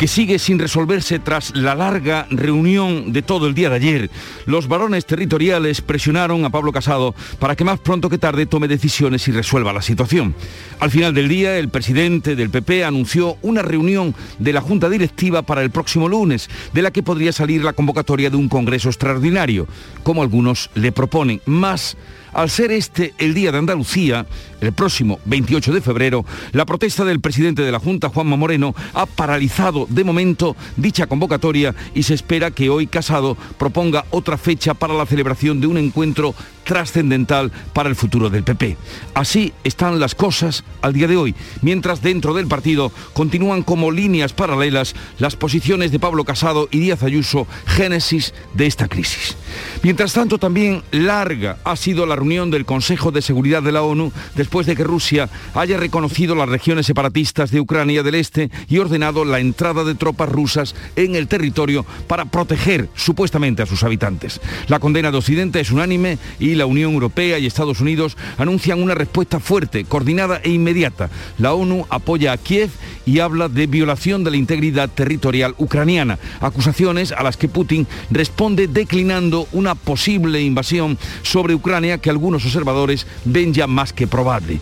que sigue sin resolverse tras la larga reunión de todo el día de ayer. Los varones territoriales presionaron a Pablo Casado para que más pronto que tarde tome decisiones y resuelva la situación. Al final del día, el presidente del PP anunció una reunión de la Junta Directiva para el próximo lunes, de la que podría salir la convocatoria de un Congreso extraordinario, como algunos le proponen. Más al ser este el Día de Andalucía, el próximo 28 de febrero, la protesta del presidente de la Junta, Juanma Moreno, ha paralizado de momento dicha convocatoria y se espera que hoy Casado proponga otra fecha para la celebración de un encuentro trascendental para el futuro del PP. Así están las cosas al día de hoy, mientras dentro del partido continúan como líneas paralelas las posiciones de Pablo Casado y Díaz Ayuso, génesis de esta crisis. Mientras tanto, también larga ha sido la reunión del Consejo de Seguridad de la ONU después de que Rusia haya reconocido las regiones separatistas de Ucrania del Este y ordenado la entrada de tropas rusas en el territorio para proteger supuestamente a sus habitantes. La condena de Occidente es unánime y la Unión Europea y Estados Unidos anuncian una respuesta fuerte, coordinada e inmediata. La ONU apoya a Kiev y habla de violación de la integridad territorial ucraniana, acusaciones a las que Putin responde declinando una posible invasión sobre Ucrania que algunos observadores ven ya más que probable.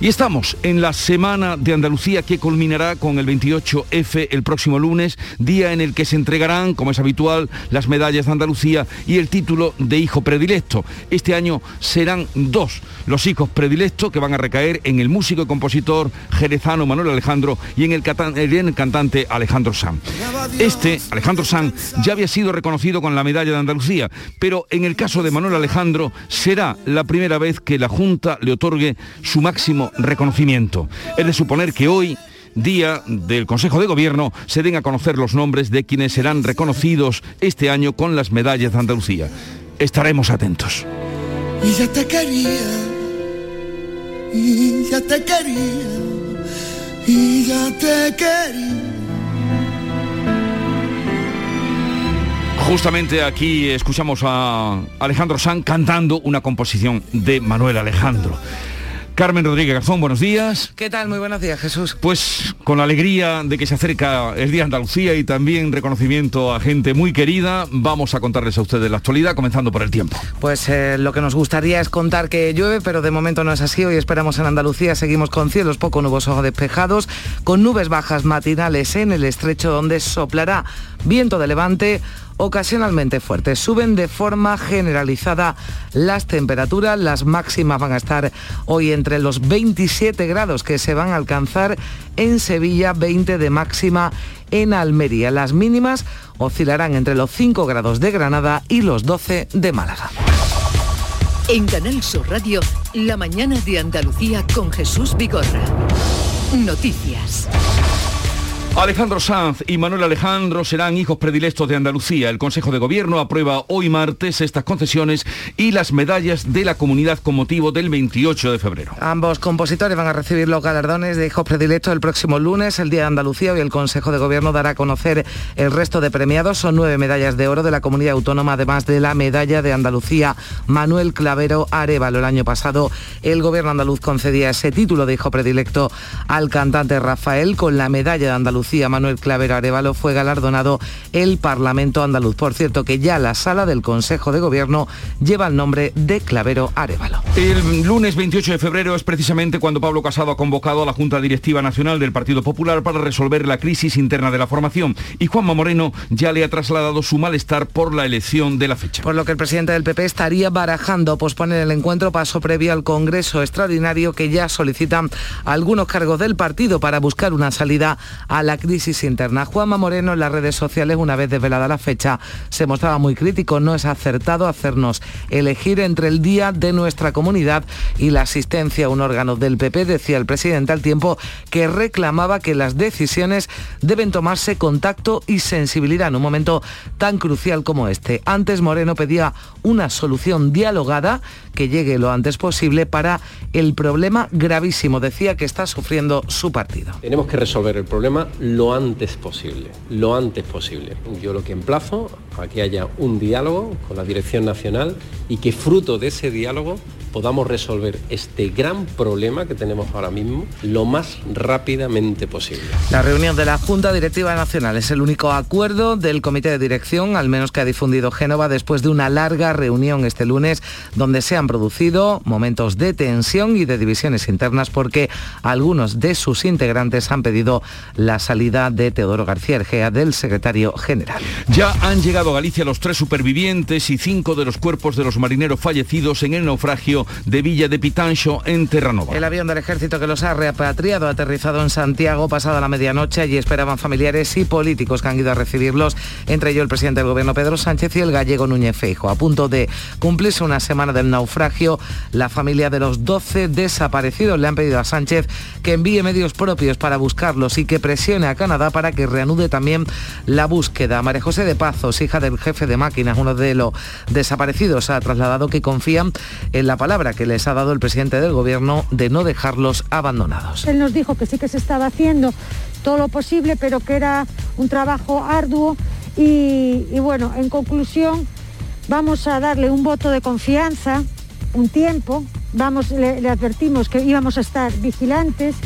Y estamos en la semana de Andalucía que culminará con el 28F el próximo lunes, día en el que se entregarán, como es habitual, las medallas de Andalucía y el título de hijo predilecto. Este año serán dos los hijos predilectos que van a recaer en el músico y compositor jerezano Manuel Alejandro y en el, cantante Alejandro Sanz. Este, Alejandro Sanz, ya había sido reconocido con la medalla de Andalucía, pero en el caso de Manuel Alejandro será la primera vez que la Junta le otorgue su máximo reconocimiento. Es de suponer que hoy día del Consejo de Gobierno se den a conocer los nombres de quienes serán reconocidos este año con las medallas de Andalucía. Estaremos atentos y ya te quería, y ya te quería, y ya te quería. Justamente aquí escuchamos a Alejandro Sanz cantando una composición de Manuel Alejandro. Carmen Rodríguez Garzón, buenos días. ¿Qué tal? Muy buenos días, Jesús. Pues con la alegría de que se acerca el Día de Andalucía y también reconocimiento a gente muy querida, vamos a contarles a ustedes la actualidad, comenzando por el tiempo. Pues eh, lo que nos gustaría es contar que llueve, pero de momento no es así. Hoy esperamos en Andalucía, seguimos con cielos poco nubosos o despejados, con nubes bajas matinales en el estrecho donde soplará viento de levante ocasionalmente fuertes. Suben de forma generalizada las temperaturas, las máximas van a estar hoy entre los 27 grados que se van a alcanzar en Sevilla, 20 de máxima en Almería. Las mínimas oscilarán entre los 5 grados de Granada y los 12 de Málaga. En Canal Sur Radio, la mañana de Andalucía con Jesús Vigorra. Noticias. Alejandro Sanz y Manuel Alejandro serán hijos predilectos de Andalucía. El Consejo de Gobierno aprueba hoy martes estas concesiones y las medallas de la comunidad con motivo del 28 de febrero. Ambos compositores van a recibir los galardones de hijos predilectos el próximo lunes, el Día de Andalucía, y el Consejo de Gobierno dará a conocer el resto de premiados. Son nueve medallas de oro de la comunidad autónoma, además de la medalla de Andalucía Manuel Clavero Arevalo. El año pasado el Gobierno andaluz concedía ese título de hijo predilecto al cantante Rafael con la medalla de Andalucía Manuel Clavero Arevalo fue galardonado el Parlamento andaluz. Por cierto, que ya la sala del Consejo de Gobierno lleva el nombre de Clavero Arevalo. El lunes 28 de febrero es precisamente cuando Pablo Casado ha convocado a la Junta Directiva Nacional del Partido Popular para resolver la crisis interna de la formación y Juanma Moreno ya le ha trasladado su malestar por la elección de la fecha. Por lo que el presidente del PP estaría barajando posponer el encuentro paso previo al Congreso extraordinario que ya solicitan algunos cargos del partido para buscar una salida a la crisis interna. Juanma Moreno en las redes sociales, una vez desvelada la fecha, se mostraba muy crítico. No es acertado hacernos elegir entre el día de nuestra comunidad y la asistencia a un órgano del PP, decía el presidente al tiempo que reclamaba que las decisiones deben tomarse con tacto y sensibilidad en un momento tan crucial como este. Antes Moreno pedía una solución dialogada que llegue lo antes posible para el problema gravísimo, decía que está sufriendo su partido. Tenemos que resolver el problema lo antes posible, lo antes posible. Yo lo que emplazo a que haya un diálogo con la Dirección Nacional y que fruto de ese diálogo podamos resolver este gran problema que tenemos ahora mismo lo más rápidamente posible. La reunión de la Junta Directiva Nacional es el único acuerdo del Comité de Dirección, al menos que ha difundido Génova, después de una larga reunión este lunes donde se han producido momentos de tensión y de divisiones internas porque algunos de sus integrantes han pedido la salida de Teodoro García Ergea del secretario general. Ya han llegado a Galicia los tres supervivientes y cinco de los cuerpos de los marineros fallecidos en el naufragio de Villa de Pitancho en Terranova. El avión del ejército que los ha repatriado ha aterrizado en Santiago pasada la medianoche. y esperaban familiares y políticos que han ido a recibirlos, entre ellos el presidente del gobierno Pedro Sánchez y el gallego Núñez Feijo. A punto de cumplirse una semana del naufragio, la familia de los 12 desaparecidos le han pedido a Sánchez que envíe medios propios para buscarlos y que presione a Canadá para que reanude también la búsqueda. María José de Pazos, hija del jefe de máquinas, uno de los desaparecidos, ha trasladado que confían en la palabra que les ha dado el presidente del gobierno de no dejarlos abandonados. Él nos dijo que sí que se estaba haciendo todo lo posible, pero que era un trabajo arduo y, bueno, en conclusión vamos a darle un voto de confianza, un tiempo, vamos, le advertimos que íbamos a estar vigilantes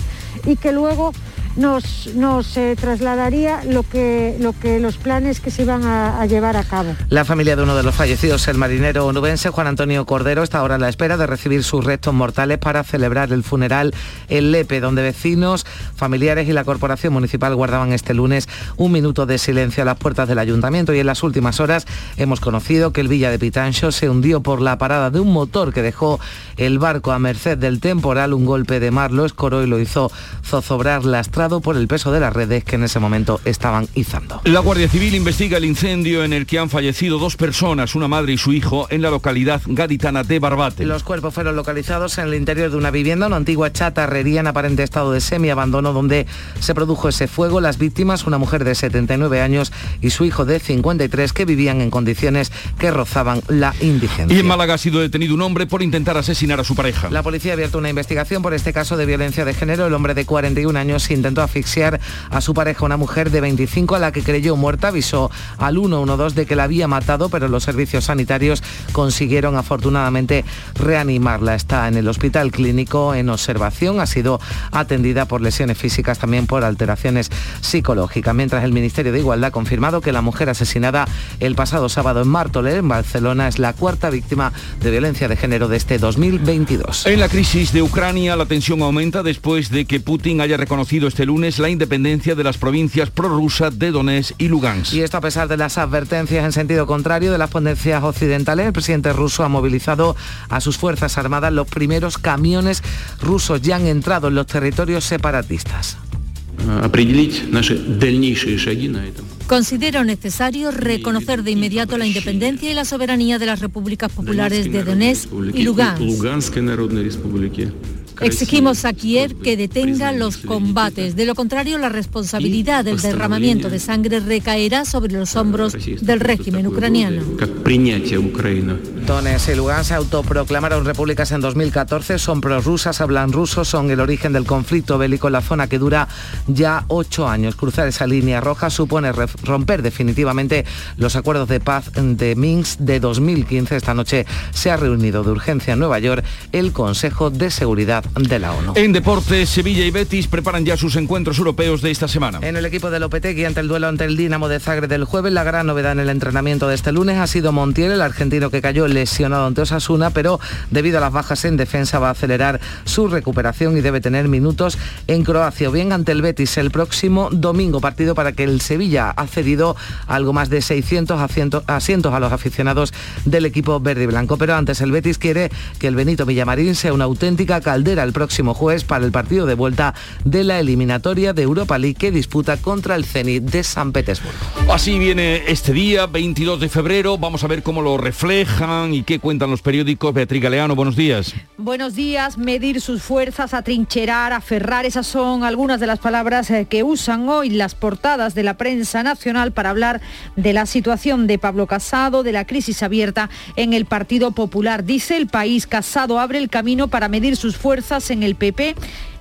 y que luego nos, nos eh, trasladaría lo que, lo que los planes que se iban a, llevar a cabo. La familia de uno de los fallecidos, el marinero onubense Juan Antonio Cordero, está ahora a la espera de recibir sus restos mortales para celebrar el funeral en Lepe, donde vecinos, familiares y la Corporación Municipal guardaban este lunes un minuto de silencio a las puertas del ayuntamiento y en las últimas horas hemos conocido que el Villa de Pitancho se hundió por la parada de un motor que dejó el barco a merced del temporal. Un golpe de mar lo escoró y lo hizo zozobrar la por el peso de las redes que en ese momento estaban izando. La Guardia Civil investiga el incendio en el que han fallecido dos personas, una madre y su hijo, en la localidad gaditana de Barbate. Los cuerpos fueron localizados en el interior de una vivienda, una antigua chatarrería en aparente estado de semi-abandono donde se produjo ese fuego. Las víctimas, una mujer de 79 años y su hijo de 53 que vivían en condiciones que rozaban la indigencia. Y en Málaga ha sido detenido un hombre por intentar asesinar a su pareja. La policía ha abierto una investigación por este caso de violencia de género. El hombre de 41 años intentó asfixiar a su pareja, una mujer de 25 a la que creyó muerta, avisó al 112 de que la había matado, pero los servicios sanitarios consiguieron afortunadamente reanimarla. Está en el hospital clínico en observación, ha sido atendida por lesiones físicas, también por alteraciones psicológicas, mientras el Ministerio de Igualdad ha confirmado que la mujer asesinada el pasado sábado en Martorell, en Barcelona, es la cuarta víctima de violencia de género de este 2022. En la crisis de Ucrania, la tensión aumenta después de que Putin haya reconocido este lunes la independencia de las provincias prorrusas de Donetsk y Lugansk. Y esto a pesar de las advertencias en sentido contrario de las potencias occidentales, el presidente ruso ha movilizado a sus fuerzas armadas. Los primeros camiones rusos ya han entrado en los territorios separatistas. Considero necesario reconocer de inmediato la independencia y la soberanía de las repúblicas populares de Donetsk y Lugansk. Exigimos a Kiev que detenga los combates. De lo contrario, la responsabilidad del derramamiento de sangre recaerá sobre los hombros del régimen ucraniano. Donetsk y Lugansk se autoproclamaron repúblicas en 2014, son prorrusas, hablan ruso, son el origen del conflicto bélico en la zona que dura ya ocho años. Cruzar esa línea roja supone romper definitivamente los acuerdos de paz de Minsk de 2015. Esta noche se ha reunido de urgencia en Nueva York el Consejo de Seguridad de la ONU. En deportes, Sevilla y Betis preparan ya sus encuentros europeos de esta semana. En el equipo de Lopetegui ante el duelo ante el Dinamo de Zagreb del jueves, la gran novedad en el entrenamiento de este lunes ha sido Montiel, el argentino que cayó lesionado ante Osasuna, pero debido a las bajas en defensa va a acelerar su recuperación y debe tener minutos en Croacia, o bien ante el Betis el próximo domingo, partido para que el Sevilla ha cedido algo más de 600 asientos a los aficionados del equipo verde y blanco. Pero antes el Betis quiere que el Benito Villamarín sea una auténtica caldera el próximo jueves para el partido de vuelta de la eliminatoria de Europa League que disputa contra el Zenit de San Petersburgo. Así viene este día, 22 de febrero, vamos a ver cómo lo reflejan y qué cuentan los periódicos. Beatriz Galeano, buenos días. Buenos días, medir sus fuerzas, atrincherar, aferrar, esas son algunas de las palabras eh, que usan hoy las portadas de la prensa nacional para hablar de la situación de Pablo Casado, de la crisis abierta en el Partido Popular. Dice el país, Casado abre el camino para medir sus fuerzas en el PP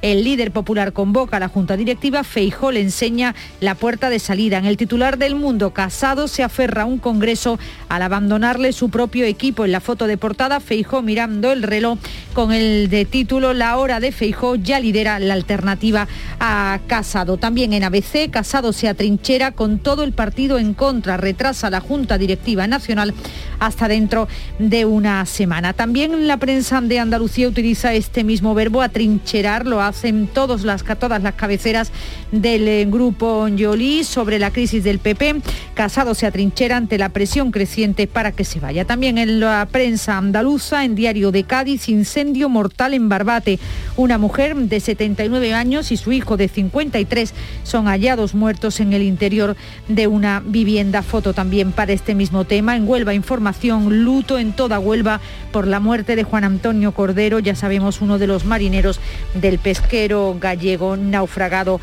el líder popular convoca a la Junta Directiva, Feijó le enseña la puerta de salida. En el titular del Mundo, Casado se aferra a un Congreso al abandonarle su propio equipo. En la foto de portada, Feijó mirando el reloj con el de título La hora de Feijó ya lidera la alternativa a Casado. También en ABC, Casado se atrinchera con todo el partido en contra, retrasa la Junta Directiva Nacional hasta dentro de una semana. También la prensa de Andalucía utiliza este mismo verbo, atrincherar, lo hacen las, todas las cabeceras del eh, grupo Yoli sobre la crisis del PP. Casado se atrinchera ante la presión creciente para que se vaya. También en la prensa andaluza, en Diario de Cádiz, incendio mortal en Barbate. Una mujer de 79 años y su hijo de 53 son hallados muertos en el interior de una vivienda. Foto también para este mismo tema. En Huelva, información, luto en toda Huelva por la muerte de Juan Antonio Cordero, ya sabemos, uno de los marineros del pesquero gallego naufragado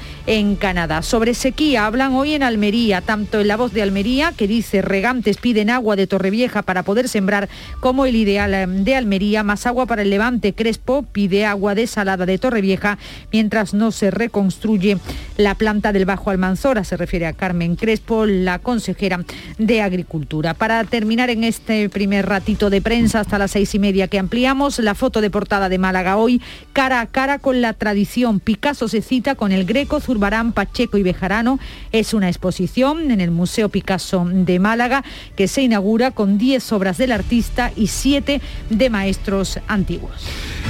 Canadá. Sobre sequía hablan hoy en Almería, tanto en la voz de Almería, que dice regantes piden agua de Torrevieja para poder sembrar, como el ideal em, de Almería, más agua para el Levante. Crespo pide agua desalada de Torrevieja mientras no se reconstruye la planta del Bajo Almanzora, se refiere a Carmen Crespo, la consejera de Agricultura. Para terminar en este primer ratito de prensa hasta las seis y media que ampliamos, la foto de portada de Málaga hoy, cara a cara con la tradición. Picasso se cita con el Greco, Zurbarán, Pacheco y Bejarano. Es una exposición en el Museo Picasso de Málaga que se inaugura con 10 obras del artista y 7 de maestros antiguos.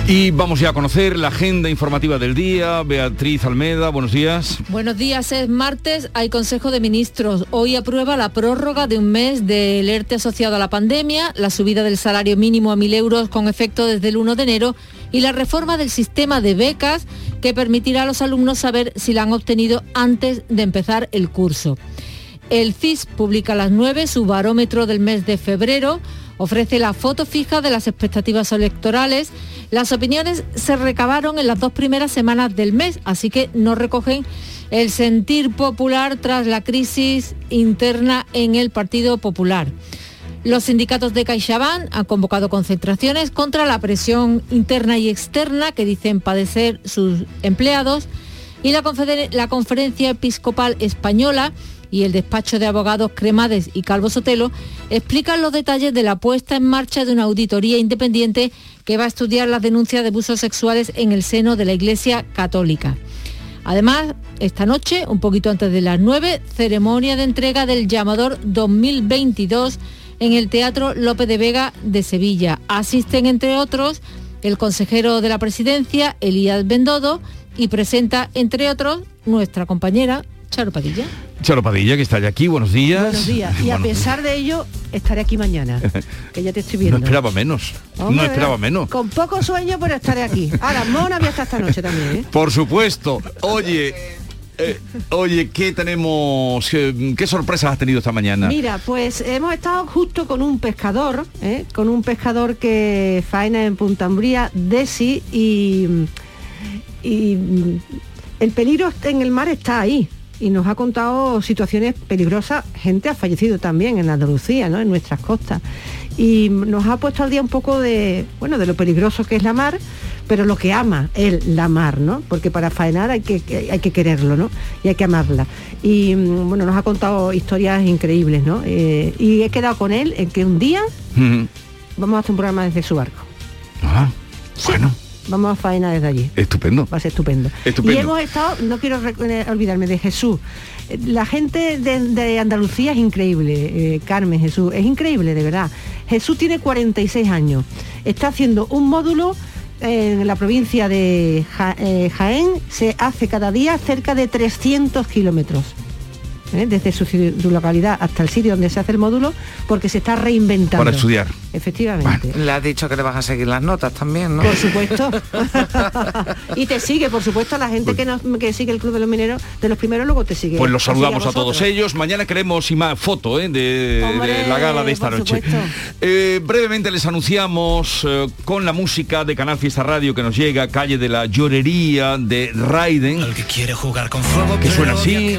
Y vamos ya a conocer la agenda informativa del día. Beatriz Almeda, buenos días. Buenos días, es martes, hay Consejo de Ministros. Hoy aprueba la prórroga de un mes del ERTE asociado a la pandemia, la subida del salario mínimo a 1.000 euros con efecto desde el 1 de enero y la reforma del sistema de becas que permitirá a los alumnos saber si la han obtenido antes de empezar el curso. El CIS publica a las 9 su barómetro del mes de febrero, ofrece la foto fija de las expectativas electorales. Las opiniones se recabaron en las dos primeras semanas del mes, así que no recogen el sentir popular tras la crisis interna en el Partido Popular. Los sindicatos de CaixaBank han convocado concentraciones contra la presión interna y externa que dicen padecer sus empleados y la, la Conferencia Episcopal Española y el despacho de abogados Cremades y Calvo Sotelo explican los detalles de la puesta en marcha de una auditoría independiente que va a estudiar las denuncias de abusos sexuales en el seno de la Iglesia Católica. Además, esta noche, un poquito antes de las 9, ceremonia de entrega del llamador 2022 en el Teatro López de Vega de Sevilla. Asisten, entre otros, el consejero de la presidencia, Elías Bendodo, y presenta, entre otros, nuestra compañera Charo Padilla. Charo Padilla, que está ya aquí, buenos días. Buenos días. Y a pesar de ello, estaré aquí mañana, que ya te estoy viendo. No esperaba menos. no esperaba menos. Con poco sueño, pero estaré aquí. Ahora, Mona había esta noche también, ¿eh? Por supuesto. Oye, eh, oye, ¿qué tenemos? Qué, sorpresas has tenido esta mañana? Mira, pues hemos estado justo con un pescador, ¿eh? con un pescador que faena en Punta Umbría, Desi, y, y el peligro en el mar está ahí. Y nos ha contado situaciones peligrosas. Gente ha fallecido también en Andalucía, ¿no? en nuestras costas. Y nos ha puesto al día un poco de, bueno, de lo peligroso que es la mar pero lo que ama él, la mar, ¿no? Porque para faenar hay que, hay que quererlo, ¿no? Y hay que amarla. Y mm, bueno, nos ha contado historias increíbles, ¿no? Eh, y he quedado con él en que un día vamos a hacer un programa desde su barco. Ah, bueno. Vamos a faenar desde allí. Estupendo. Va a ser estupendo. estupendo. Y hemos estado, no quiero eh, olvidarme de Jesús. La gente de, Andalucía es increíble, eh, Carmen, Jesús, es increíble, de verdad. Jesús tiene 46 años. Está haciendo un módulo en la provincia de eh, Jaén se hace cada día cerca de 300 kilómetros. ¿Eh? desde su, localidad hasta el sitio donde se hace el módulo, porque se está reinventando. Para estudiar. efectivamente. le has dicho que le vas a seguir las notas también, ¿no? Por supuesto. y te sigue, por supuesto, la gente que, nos, que sigue el Club de los Mineros, de los primeros luego te sigue. Pues los saludamos a, todos ellos. Mañana queremos y más foto ¿eh? de, la gala de esta noche. Eh, brevemente les anunciamos eh, con la música de Canal Fiesta Radio que nos llega, calle de la llorería de Raiden. Al que quiere jugar con fuego, que suena así.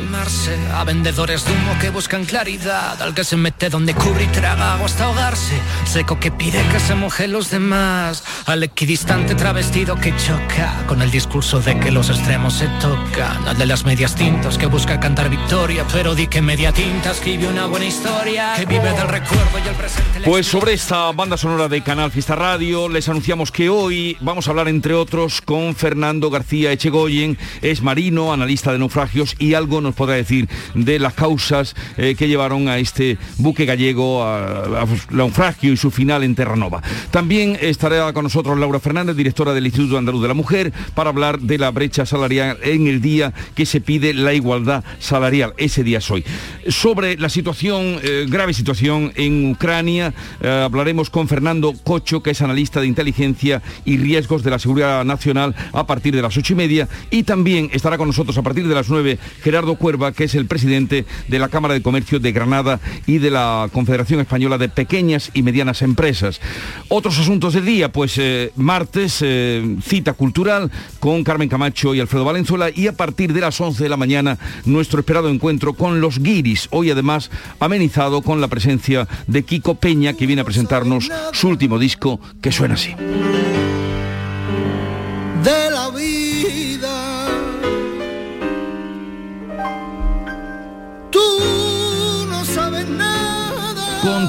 A vendedores de humo que buscan claridad, al que se mete donde cubre y traga agua hasta ahogarse, seco que pide que se moje los demás, al equidistante travestido que choca con el discurso de que los extremos se tocan, al de las medias tintas que busca cantar victoria, pero di que media tinta escribe una buena historia, que vive del recuerdo y el presente. Pues sobre esta banda sonora de Canal Fiesta Radio les anunciamos que hoy vamos a hablar entre otros con Fernando García Echegoyen, es marino, analista de naufragios y algo nos podrá decir de las causas eh, que llevaron a este buque gallego a, naufragio y su final en Terranova. También estará con nosotros Laura Fernández, directora del Instituto Andaluz de la Mujer, para hablar de la brecha salarial en el día que se pide la igualdad salarial. Ese día es hoy. Sobre la situación, eh, grave situación en Ucrania, eh, hablaremos con Fernando Cocho, que es analista de inteligencia y riesgos de la seguridad nacional a partir de las ocho y media. Y también estará con nosotros a partir de las nueve Gerardo Cuerva, que es el presidente de la Cámara de Comercio de Granada y de la Confederación Española de Pequeñas y Medianas Empresas. Otros asuntos del día, pues eh, martes, eh, cita cultural con Carmen Camacho y Alfredo Valenzuela y a partir de las 11 de la mañana nuestro esperado encuentro con los guiris, hoy además amenizado con la presencia de Kiko Peña que viene a presentarnos su último disco que suena así.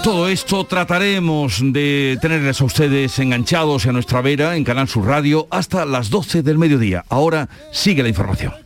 Todo esto trataremos de tenerles a ustedes enganchados a nuestra vera en Canal Sur Radio hasta las 12 del mediodía. Ahora sigue la información.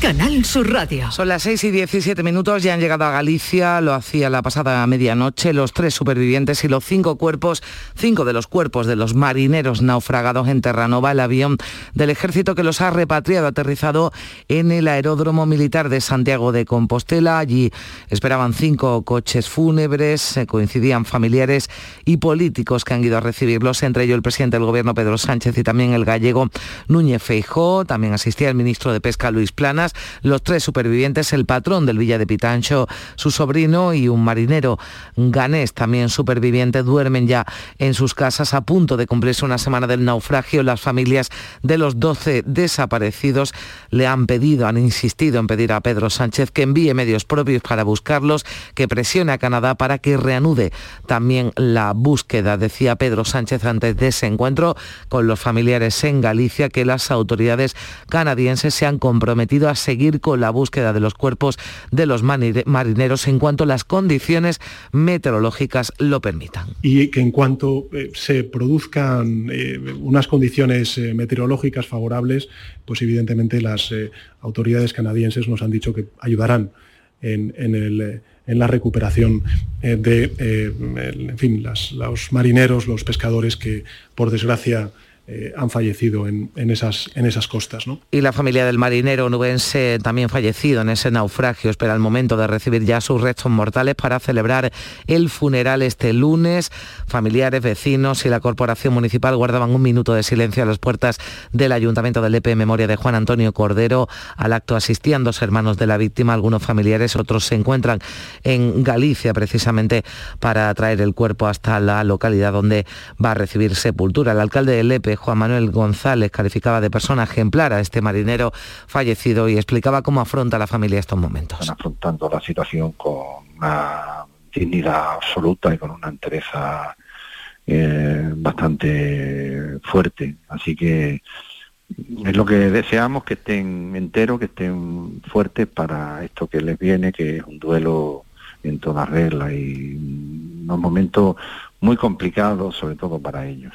Canal Sur Radio. Son las 6 y 17 minutos, ya han llegado a Galicia, lo hacía la pasada medianoche, los tres supervivientes y los cinco cuerpos, cinco de los cuerpos de los marineros naufragados en Terranova, el avión del ejército que los ha repatriado, aterrizado en el aeródromo militar de Santiago de Compostela. Allí esperaban cinco coches fúnebres, coincidían familiares y políticos que han ido a recibirlos, entre ellos el presidente del gobierno Pedro Sánchez y también el gallego Núñez Feijó, también asistía el ministro de Pesca Luis Planas los tres supervivientes, el patrón del Villa de Pitancho, su sobrino y un marinero ganés también superviviente, duermen ya en sus casas a punto de cumplirse una semana del naufragio. Las familias de los 12 desaparecidos le han pedido, han insistido en pedir a Pedro Sánchez que envíe medios propios para buscarlos, que presione a Canadá para que reanude también la búsqueda. Decía Pedro Sánchez antes de ese encuentro con los familiares en Galicia que las autoridades canadienses se han comprometido a seguir con la búsqueda de los cuerpos de los marineros en cuanto las condiciones meteorológicas lo permitan. Y que en cuanto eh, se produzcan eh, unas condiciones eh, meteorológicas favorables, pues evidentemente las autoridades canadienses nos han dicho que ayudarán en, la recuperación de en fin, los marineros, los pescadores que por desgracia eh, han fallecido en, esas, en esas costas. ¿no? Y la familia del marinero nubense también fallecido en ese naufragio espera el momento de recibir ya sus restos mortales para celebrar el funeral este lunes. Familiares, vecinos y la corporación municipal guardaban un minuto de silencio a las puertas del ayuntamiento del EPE en memoria de Juan Antonio Cordero. Al acto asistían dos hermanos de la víctima, algunos familiares, otros se encuentran en Galicia precisamente para traer el cuerpo hasta la localidad donde va a recibir sepultura. El alcalde del EPE, Juan Manuel González calificaba de persona ejemplar a este marinero fallecido y explicaba cómo afronta la familia estos momentos. Están afrontando la situación con una dignidad absoluta y con una entereza eh, bastante fuerte. Así que es lo que deseamos, que estén enteros, que estén fuertes para esto que les viene, que es un duelo en toda regla y unos momentos muy complicado, sobre todo para ellos.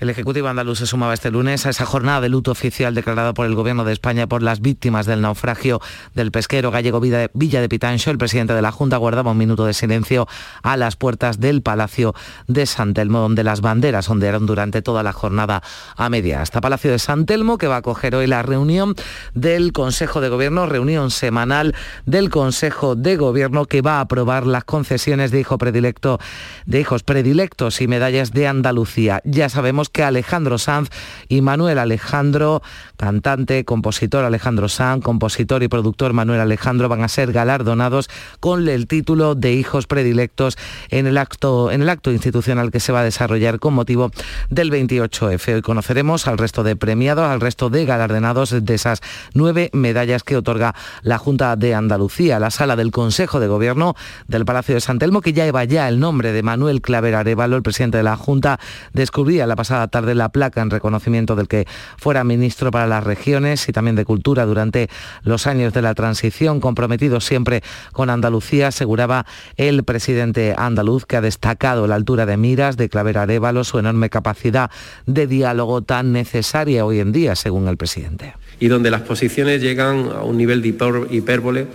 El Ejecutivo andaluz se sumaba este lunes a esa jornada de luto oficial declarada por el Gobierno de España por las víctimas del naufragio del pesquero gallego Villa de Pitancho. El presidente de la Junta guardaba un minuto de silencio a las puertas del Palacio de San Telmo, donde las banderas ondearon durante toda la jornada a media. Hasta Palacio de San Telmo, que va a acoger hoy la reunión del Consejo de Gobierno, reunión semanal del Consejo de Gobierno que va a aprobar las concesiones de hijo predilecto, de hijos predilectos y medallas de Andalucía. Ya sabemos que Alejandro Sanz y Manuel Alejandro, cantante, compositor Alejandro Sanz, compositor y productor Manuel Alejandro van a ser galardonados con el título de hijos predilectos en el acto, en el acto institucional que se va a desarrollar con motivo del 28F. Hoy conoceremos al resto de premiados, al resto de galardonados de esas nueve medallas que otorga la Junta de Andalucía, la sala del Consejo de Gobierno del Palacio de San Telmo, que ya lleva ya el nombre de Manuel Claver El presidente de la Junta, descubría la pasada tarde la placa en reconocimiento del que fuera ministro para las regiones y también de Cultura durante los años de la transición, comprometido siempre con Andalucía, aseguraba el presidente andaluz que ha destacado la altura de miras de Claver Arevalo, su enorme capacidad de diálogo tan necesaria hoy en día, según el presidente. Y donde las posiciones llegan a un nivel de hipérbole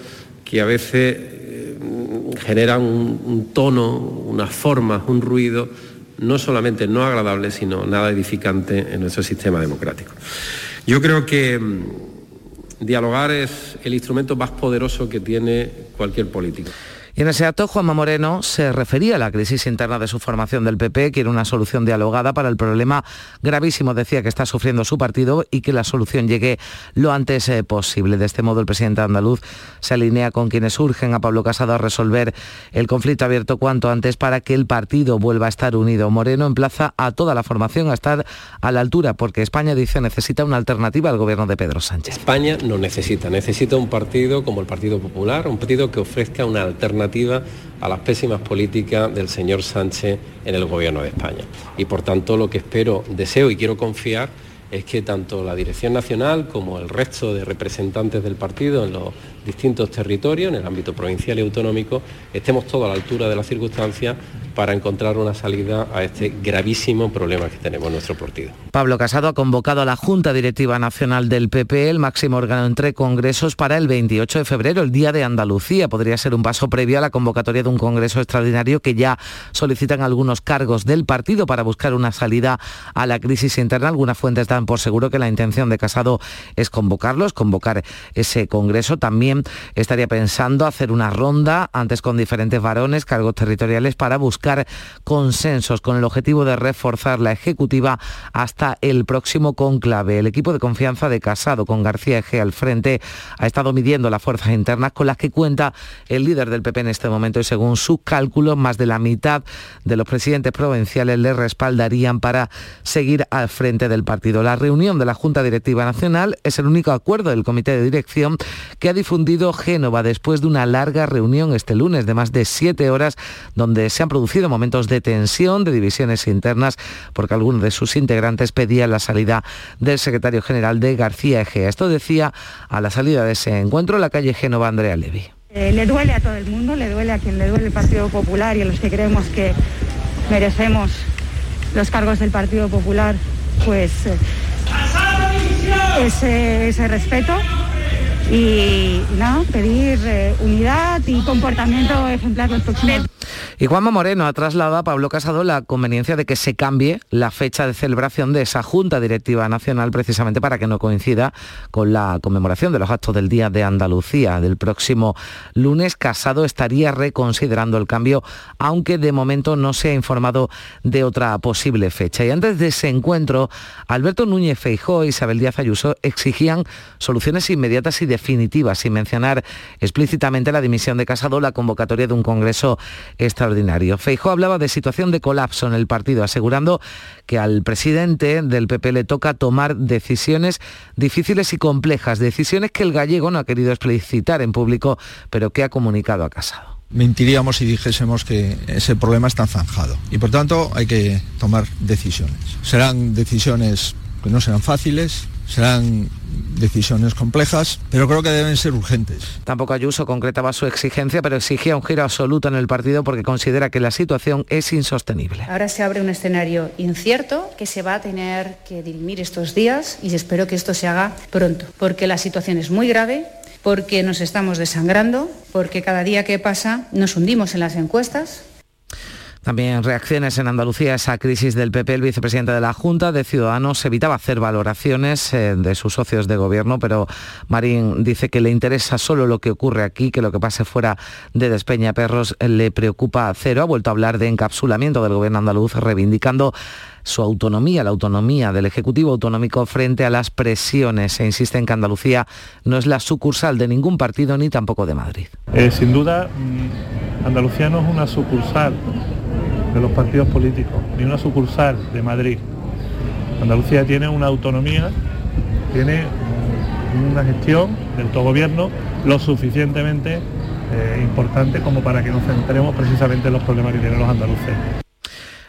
que a veces generan un tono, unas formas, un ruido no solamente no agradable, sino nada edificante en nuestro sistema democrático. Yo creo que mm, dialogar es el instrumento más poderoso que tiene cualquier político. Y en ese acto, Juanma Moreno se refería a la crisis interna de su formación del PP, quiere una solución dialogada para el problema gravísimo, decía, que está sufriendo su partido y que la solución llegue lo antes eh, posible. De este modo, el presidente andaluz se alinea con quienes urgen a Pablo Casado a resolver el conflicto abierto cuanto antes para que el partido vuelva a estar unido. Moreno emplaza a toda la formación a estar a la altura, porque España, dice, necesita una alternativa al gobierno de Pedro Sánchez. España no necesita, necesita un partido como el Partido Popular, un partido que ofrezca una alternativa a las pésimas políticas del señor Sánchez en el gobierno de España. Y por tanto lo que espero, deseo y quiero confiar es que tanto la Dirección Nacional como el resto de representantes del partido en los distintos territorios, en el ámbito provincial y autonómico, estemos todos a la altura de las circunstancias para encontrar una salida a este gravísimo problema que tenemos en nuestro partido. Pablo Casado ha convocado a la Junta Directiva Nacional del PP, el máximo órgano entre congresos, para el 28 de febrero, el Día de Andalucía. Podría ser un paso previo a la convocatoria de un congreso extraordinario que ya solicitan algunos cargos del partido para buscar una salida a la crisis interna. Algunas fuentes dan por seguro que la intención de Casado es convocarlos, convocar ese congreso. También estaría pensando hacer una ronda antes con diferentes varones, cargos territoriales, para buscar consensos con el objetivo de reforzar la ejecutiva hasta el próximo conclave. El equipo de confianza de Casado con García Eje al frente ha estado midiendo las fuerzas internas con las que cuenta el líder del PP en este momento y según sus cálculos más de la mitad de los presidentes provinciales le respaldarían para seguir al frente del partido. La reunión de la Junta Directiva Nacional es el único acuerdo del Comité de Dirección que ha difundido Génova después de una larga reunión este lunes de más de siete horas donde se han producido momentos de tensión, de divisiones internas, porque algunos de sus integrantes pedían la salida del secretario general de García Egea. Esto decía a la salida de ese encuentro en la calle Génova Andrea Levi. Eh, le duele a todo el mundo, le duele a quien le duele el Partido Popular y a los que creemos que merecemos los cargos del Partido Popular, pues eh, ese respeto y no, pedir eh, unidad y comportamiento ejemplar los próximos. Y Juanma Moreno ha trasladado a Pablo Casado la conveniencia de que se cambie la fecha de celebración de esa Junta Directiva Nacional precisamente para que no coincida con la conmemoración de los actos del Día de Andalucía del próximo lunes. Casado estaría reconsiderando el cambio, aunque de momento no se ha informado de otra posible fecha. Y antes de ese encuentro, Alberto Núñez Feijó e Isabel Díaz Ayuso exigían soluciones inmediatas y definitivas, sin mencionar explícitamente la dimisión de Casado, la convocatoria de un Congreso extraordinario. Feijó hablaba de situación de colapso en el partido, asegurando que al presidente del PP le toca tomar decisiones difíciles y complejas, decisiones que el gallego no ha querido explicitar en público, pero que ha comunicado a Casado mentiríamos si dijésemos que ese problema está zanjado. Y por tanto hay que tomar decisiones. Serán decisiones que no serán fáciles, Serán decisiones complejas, pero creo que deben ser urgentes. Tampoco Ayuso concretaba su exigencia, pero exigía un giro absoluto en el partido porque considera que la situación es insostenible. Ahora se abre un escenario incierto que se va a tener que dirimir estos días y espero que esto se haga pronto, porque la situación es muy grave, porque nos estamos desangrando, porque cada día que pasa nos hundimos en las encuestas, también reacciones en Andalucía a esa crisis del PP. El vicepresidente de la Junta de Ciudadanos evitaba hacer valoraciones eh, de sus socios de gobierno, pero Marín dice que le interesa solo lo que ocurre aquí, que lo que pase fuera de Despeña Perros le preocupa cero. Ha vuelto a hablar de encapsulamiento del gobierno andaluz, reivindicando su autonomía, la autonomía del Ejecutivo Autonómico frente a las presiones. Se insiste en que Andalucía no es la sucursal de ningún partido ni tampoco de Madrid. Eh, sin duda, mm, Andalucía no es una sucursal de los partidos políticos, ni una sucursal de Madrid. Andalucía tiene una autonomía, tiene una gestión de autogobierno lo suficientemente eh, importante como para que nos centremos precisamente en los problemas que tienen los andaluces.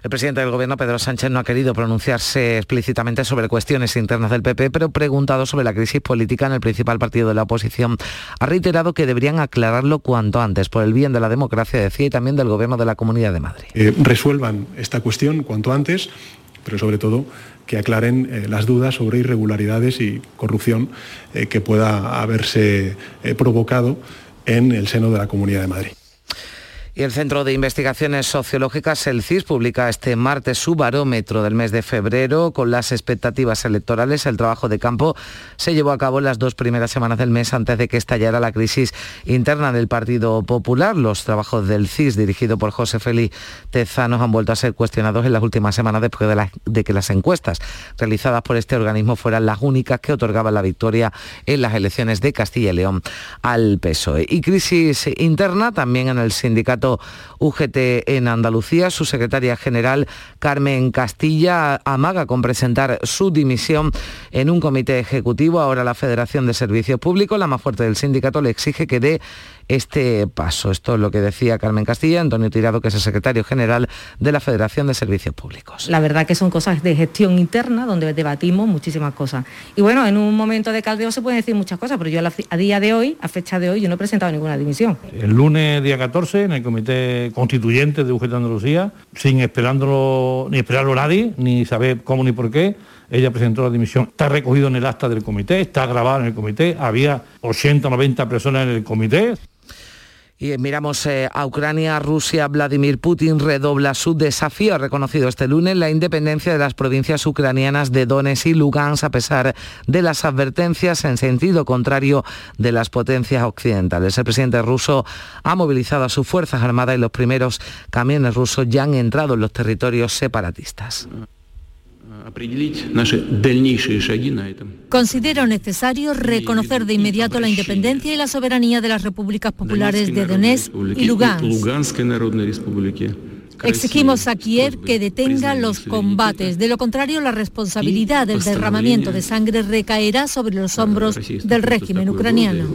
El presidente del Gobierno, Pedro Sánchez, no ha querido pronunciarse explícitamente sobre cuestiones internas del PP, pero preguntado sobre la crisis política en el principal partido de la oposición, ha reiterado que deberían aclararlo cuanto antes, por el bien de la democracia, decía, y también del Gobierno de la Comunidad de Madrid. Eh, resuelvan esta cuestión cuanto antes, pero sobre todo que aclaren eh, las dudas sobre irregularidades y corrupción eh, que pueda haberse provocado en el seno de la Comunidad de Madrid. Y el Centro de Investigaciones Sociológicas, el CIS, publica este martes su barómetro del mes de febrero con las expectativas electorales. El trabajo de campo se llevó a cabo en las dos primeras semanas del mes antes de que estallara la crisis interna del Partido Popular. Los trabajos del CIS, dirigido por José Félix Tezanos, han vuelto a ser cuestionados en las últimas semanas después de, de que las encuestas realizadas por este organismo fueran las únicas que otorgaban la victoria en las elecciones de Castilla y León al PSOE. Y crisis interna también en el sindicato UGT en Andalucía. Su secretaria general, Carmen Castilla, amaga con presentar su dimisión en un comité ejecutivo. Ahora la Federación de Servicios Públicos, la más fuerte del sindicato, le exige que dé este paso. Esto es lo que decía Carmen Castilla, Antonio Tirado, que es el secretario general de la Federación de Servicios Públicos. La verdad que son cosas de gestión interna donde debatimos muchísimas cosas. Y bueno, en un momento de caldeo se pueden decir muchas cosas, pero yo a día de hoy, a fecha de hoy, yo no he presentado ninguna dimisión. El lunes día 14 en el Comité Constituyente de UGT Andalucía, sin esperándolo, ni esperarlo nadie, ni saber cómo ni por qué, ella presentó la dimisión. Está recogido en el acta del comité, está grabado en el comité, había 80 90 personas en el comité. Y miramos eh, a Ucrania, Rusia, Vladimir Putin redobla su desafío. Ha reconocido este lunes la independencia de las provincias ucranianas de Donetsk y Lugansk a pesar de las advertencias en sentido contrario de las potencias occidentales. El presidente ruso ha movilizado a sus fuerzas armadas y los primeros camiones rusos ya han entrado en los territorios separatistas. Considero necesario reconocer de inmediato la independencia y la soberanía de las repúblicas populares de Donetsk y Lugansk. Exigimos a Kiev que detenga los combates. De lo contrario, la responsabilidad del derramamiento de sangre recaerá sobre los hombros del régimen ucraniano.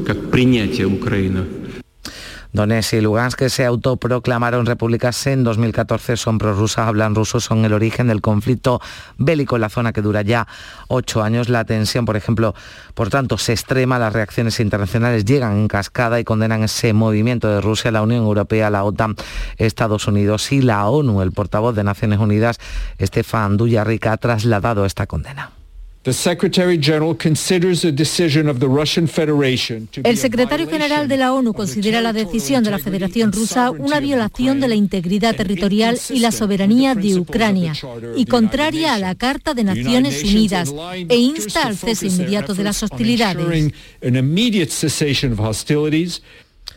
Donetsk y Lugansk, que se autoproclamaron repúblicas en 2014, son prorrusas, hablan ruso, son el origen del conflicto bélico en la zona que dura ya ocho años. La tensión, por ejemplo, por tanto, se extrema, las reacciones internacionales llegan en cascada y condenan ese movimiento de Rusia, la Unión Europea, la OTAN, Estados Unidos y la ONU. El portavoz de Naciones Unidas, Estefan Duyarric, ha trasladado esta condena. El secretario general de la ONU considera la decisión de la Federación Rusa una violación de la integridad territorial y la soberanía de Ucrania y contraria a la Carta de Naciones Unidas e insta al cese inmediato de las hostilidades.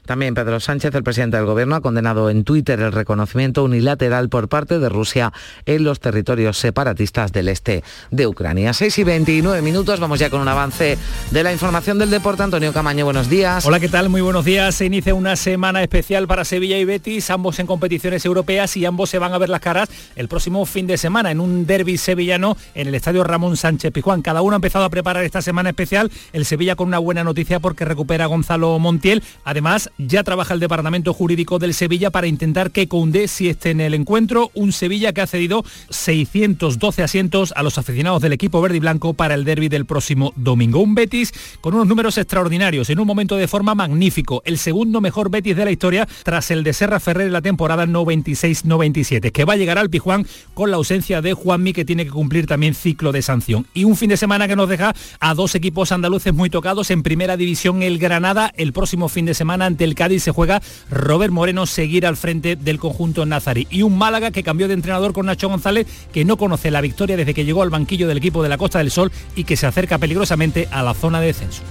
También Pedro Sánchez, el presidente del Gobierno, ha condenado en Twitter el reconocimiento unilateral por parte de Rusia en los territorios separatistas del este de Ucrania. 6 y 29 minutos, vamos ya con un avance de la información del deporte. Antonio Camaño, buenos días. Hola, ¿qué tal? Muy buenos días. Se inicia una semana especial para Sevilla y Betis, ambos en competiciones europeas y ambos se van a ver las caras el próximo fin de semana en un derby sevillano en el estadio Ramón Sánchez Pizjuán. Cada uno ha empezado a preparar esta semana especial. El Sevilla con una buena noticia porque recupera a Gonzalo Montiel. Además, Ya trabaja el departamento jurídico del Sevilla para intentar que Koundé sí esté en el encuentro, un Sevilla que ha cedido 612 asientos a los aficionados del equipo verde y blanco para el derby del próximo domingo. Un Betis con unos números extraordinarios, en un momento de forma magnífico, el segundo mejor Betis de la historia tras el de Serra Ferrer en la temporada 96-97, que va a llegar al Pijuán con la ausencia de Juanmi que tiene que cumplir también ciclo de sanción. Y un fin de semana que nos deja a dos equipos andaluces muy tocados en primera división el Granada, el próximo fin de semana ante el Cádiz se juega Robert Moreno seguir al frente del conjunto nazarí. Y un Málaga que cambió de entrenador con Nacho González, que no conoce la victoria desde que llegó al banquillo del equipo de la Costa del Sol y que se acerca peligrosamente a la zona de descenso.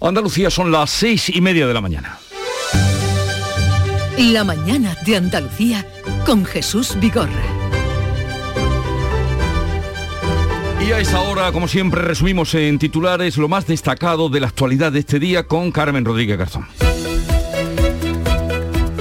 Andalucía son las seis y media de la mañana. La mañana de Andalucía con Jesús Vigorra. Y a esa hora, como siempre, resumimos en titulares lo más destacado de la actualidad de este día con Carmen Rodríguez Garzón.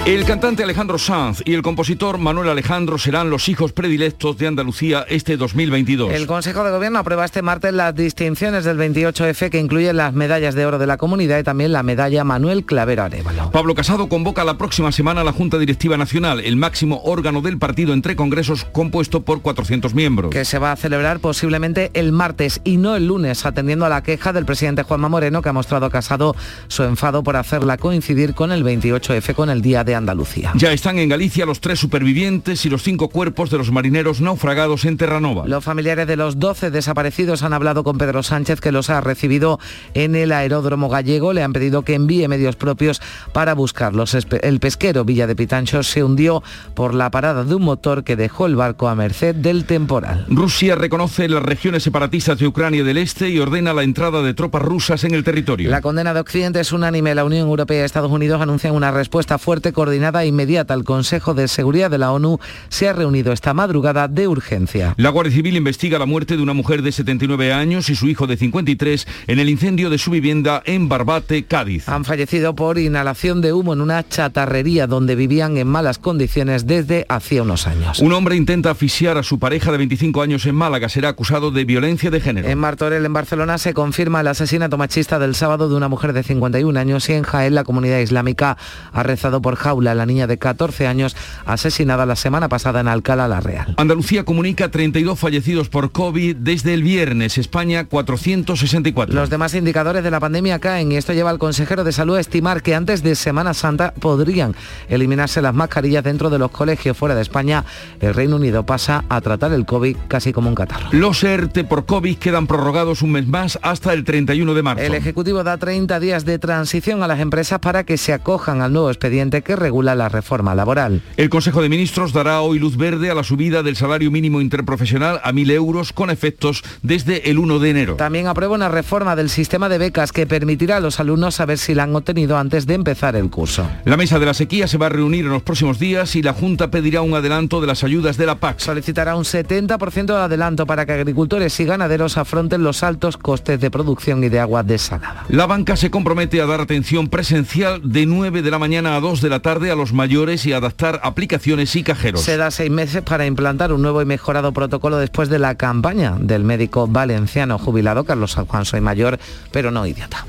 El cantante Alejandro Sanz y el compositor Manuel Alejandro serán los hijos predilectos de Andalucía este 2022. El Consejo de Gobierno aprueba este martes las distinciones del 28F que incluyen las medallas de oro de la comunidad y también la medalla Manuel Clavero Arevalo. Pablo Casado convoca la próxima semana a la Junta Directiva Nacional, el máximo órgano del partido entre congresos compuesto por 400 miembros. Que se va a celebrar posiblemente el martes y no el lunes, atendiendo a la queja del presidente Juanma Moreno que ha mostrado a Casado su enfado por hacerla coincidir con el 28F con el Día de Andalucía. Ya están en Galicia los tres supervivientes y los cinco cuerpos de los marineros naufragados en Terranova. Los familiares de los 12 desaparecidos han hablado con Pedro Sánchez, que los ha recibido en el aeródromo gallego. Le han pedido que envíe medios propios para buscarlos. El pesquero Villa de Pitancho se hundió por la parada de un motor que dejó el barco a merced del temporal. Rusia reconoce las regiones separatistas de Ucrania del Este y ordena la entrada de tropas rusas en el territorio. La condena de Occidente es unánime. La Unión Europea y Estados Unidos anuncian una respuesta fuerte, coordinada e inmediata. El Consejo de Seguridad de la ONU se ha reunido esta madrugada de urgencia. La Guardia Civil investiga la muerte de una mujer de 79 años y su hijo de 53 en el incendio de su vivienda en Barbate, Cádiz. Han fallecido por inhalación de humo en una chatarrería donde vivían en malas condiciones desde hacía unos años. Un hombre intenta asfixiar a su pareja de 25 años en Málaga. Será acusado de violencia de género. En Martorell, en Barcelona, se confirma el asesinato machista del sábado de una mujer de 51 años y en Jaén la comunidad islámica ha rezado por Jaula, la niña de 14 años asesinada la semana pasada en Alcalá la Real. Andalucía comunica 32 fallecidos por COVID desde el viernes. España 464. Los demás indicadores de la pandemia caen y esto lleva al consejero de salud a estimar que antes de Semana Santa podrían eliminarse las mascarillas dentro de los colegios fuera de España. El Reino Unido pasa a tratar el COVID casi como un catarro. Los ERTE por COVID quedan prorrogados un mes más hasta el 31 de marzo. El Ejecutivo da 30 días de transición a las empresas para que se acojan al nuevo expediente que regula la reforma laboral. El Consejo de Ministros dará hoy luz verde a la subida del salario mínimo interprofesional a 1.000 euros con efectos desde el 1 de enero. También aprueba una reforma del sistema de becas que permitirá a los alumnos saber si la han obtenido antes de empezar el curso. La mesa de la sequía se va a reunir en los próximos días y la Junta pedirá un adelanto de las ayudas de la PAC. Solicitará un 70% de adelanto para que agricultores y ganaderos afronten los altos costes de producción y de agua desalada. La banca se compromete a dar atención presencial de 9 de la mañana a 2 de la tarde a los mayores y adaptar aplicaciones y cajeros. Se da seis meses para implantar un nuevo y mejorado protocolo después de la campaña del médico valenciano jubilado Carlos Juan. Soy mayor, pero no idiota.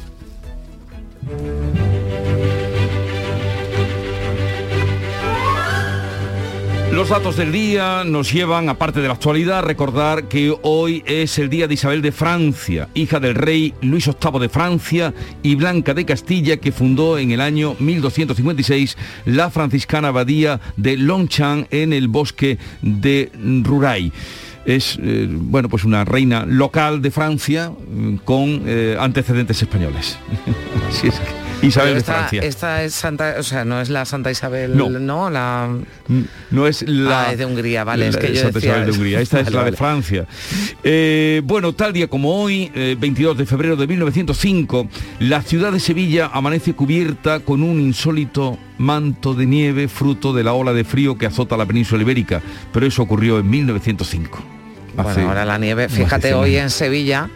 Los datos del día nos llevan, aparte de la actualidad, a recordar que hoy es el día de Isabel de Francia, hija del rey Luis VIII de Francia y Blanca de Castilla, que fundó en el año 1256 la franciscana abadía de Longchamp en el bosque de Ruray es eh, bueno pues una reina local de Francia mm, con eh, antecedentes españoles. Isabel Pero de esta, Francia. Esta es Santa, o sea, no es la Santa Isabel, No. no, la No es la... Ah, es de Hungría, vale, es que yo Santa decía- Isabel de Hungría. Esta es Vale, la de. Francia. Eh, bueno, tal día como hoy, eh, 22 de febrero de 1905, la ciudad de Sevilla amanece cubierta con un insólito manto de nieve fruto de la ola de frío que azota la península ibérica. Pero eso ocurrió en 1905. Bueno, ahora la nieve, fíjate 100 hoy en Sevilla,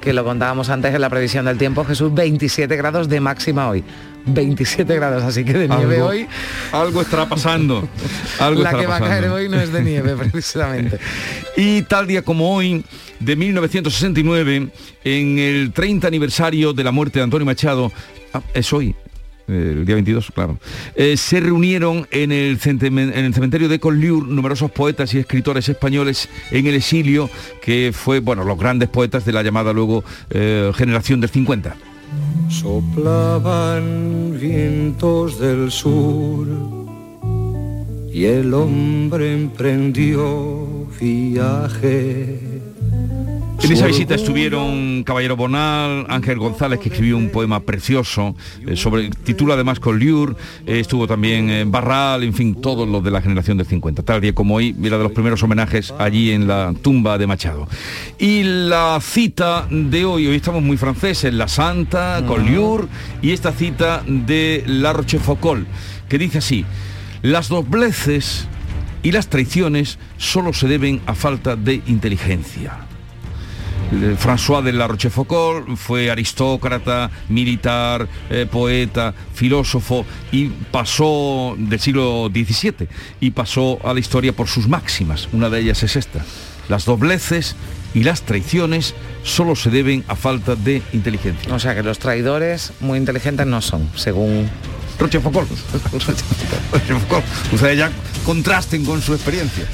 que lo contábamos antes en la previsión del tiempo, Jesús, 27 grados de máxima hoy. 27 grados, así que de nieve Algo- hoy. Algo estará pasando. Algo la que va a caer hoy no es de nieve, precisamente. Y tal día como hoy, de 1969, en el 30 aniversario de la muerte de Antonio Machado, ah, es hoy, el día 22, claro, eh, se reunieron en el, cementerio de Collioure numerosos poetas y escritores españoles en el exilio, que fue, bueno, los grandes poetas de la llamada luego eh, generación del 50. Soplaban vientos del sur y el hombre emprendió viaje. En esa visita estuvieron Caballero Bonal, Ángel González, que escribió un poema precioso eh, sobre, titula además con Liur, eh, estuvo también eh, Barral, en fin, todos los de la generación del 50. Tal día como hoy, era de los primeros homenajes allí en la tumba de Machado. Y la cita de hoy, hoy estamos muy franceses, La Santa, con Liur, y esta cita de La Rochefoucauld, que dice así, las dobleces y las traiciones solo se deben a falta de inteligencia. Eh, François de la Rochefoucauld fue aristócrata, militar, eh, poeta, filósofo y pasó del siglo XVII y pasó a la historia por sus máximas. Una de ellas es esta. Las dobleces y las traiciones solo se deben a falta de inteligencia. O sea que los traidores muy inteligentes no son, según Rochefoucauld. Rochefoucauld. Ustedes ya contrasten con su experiencia.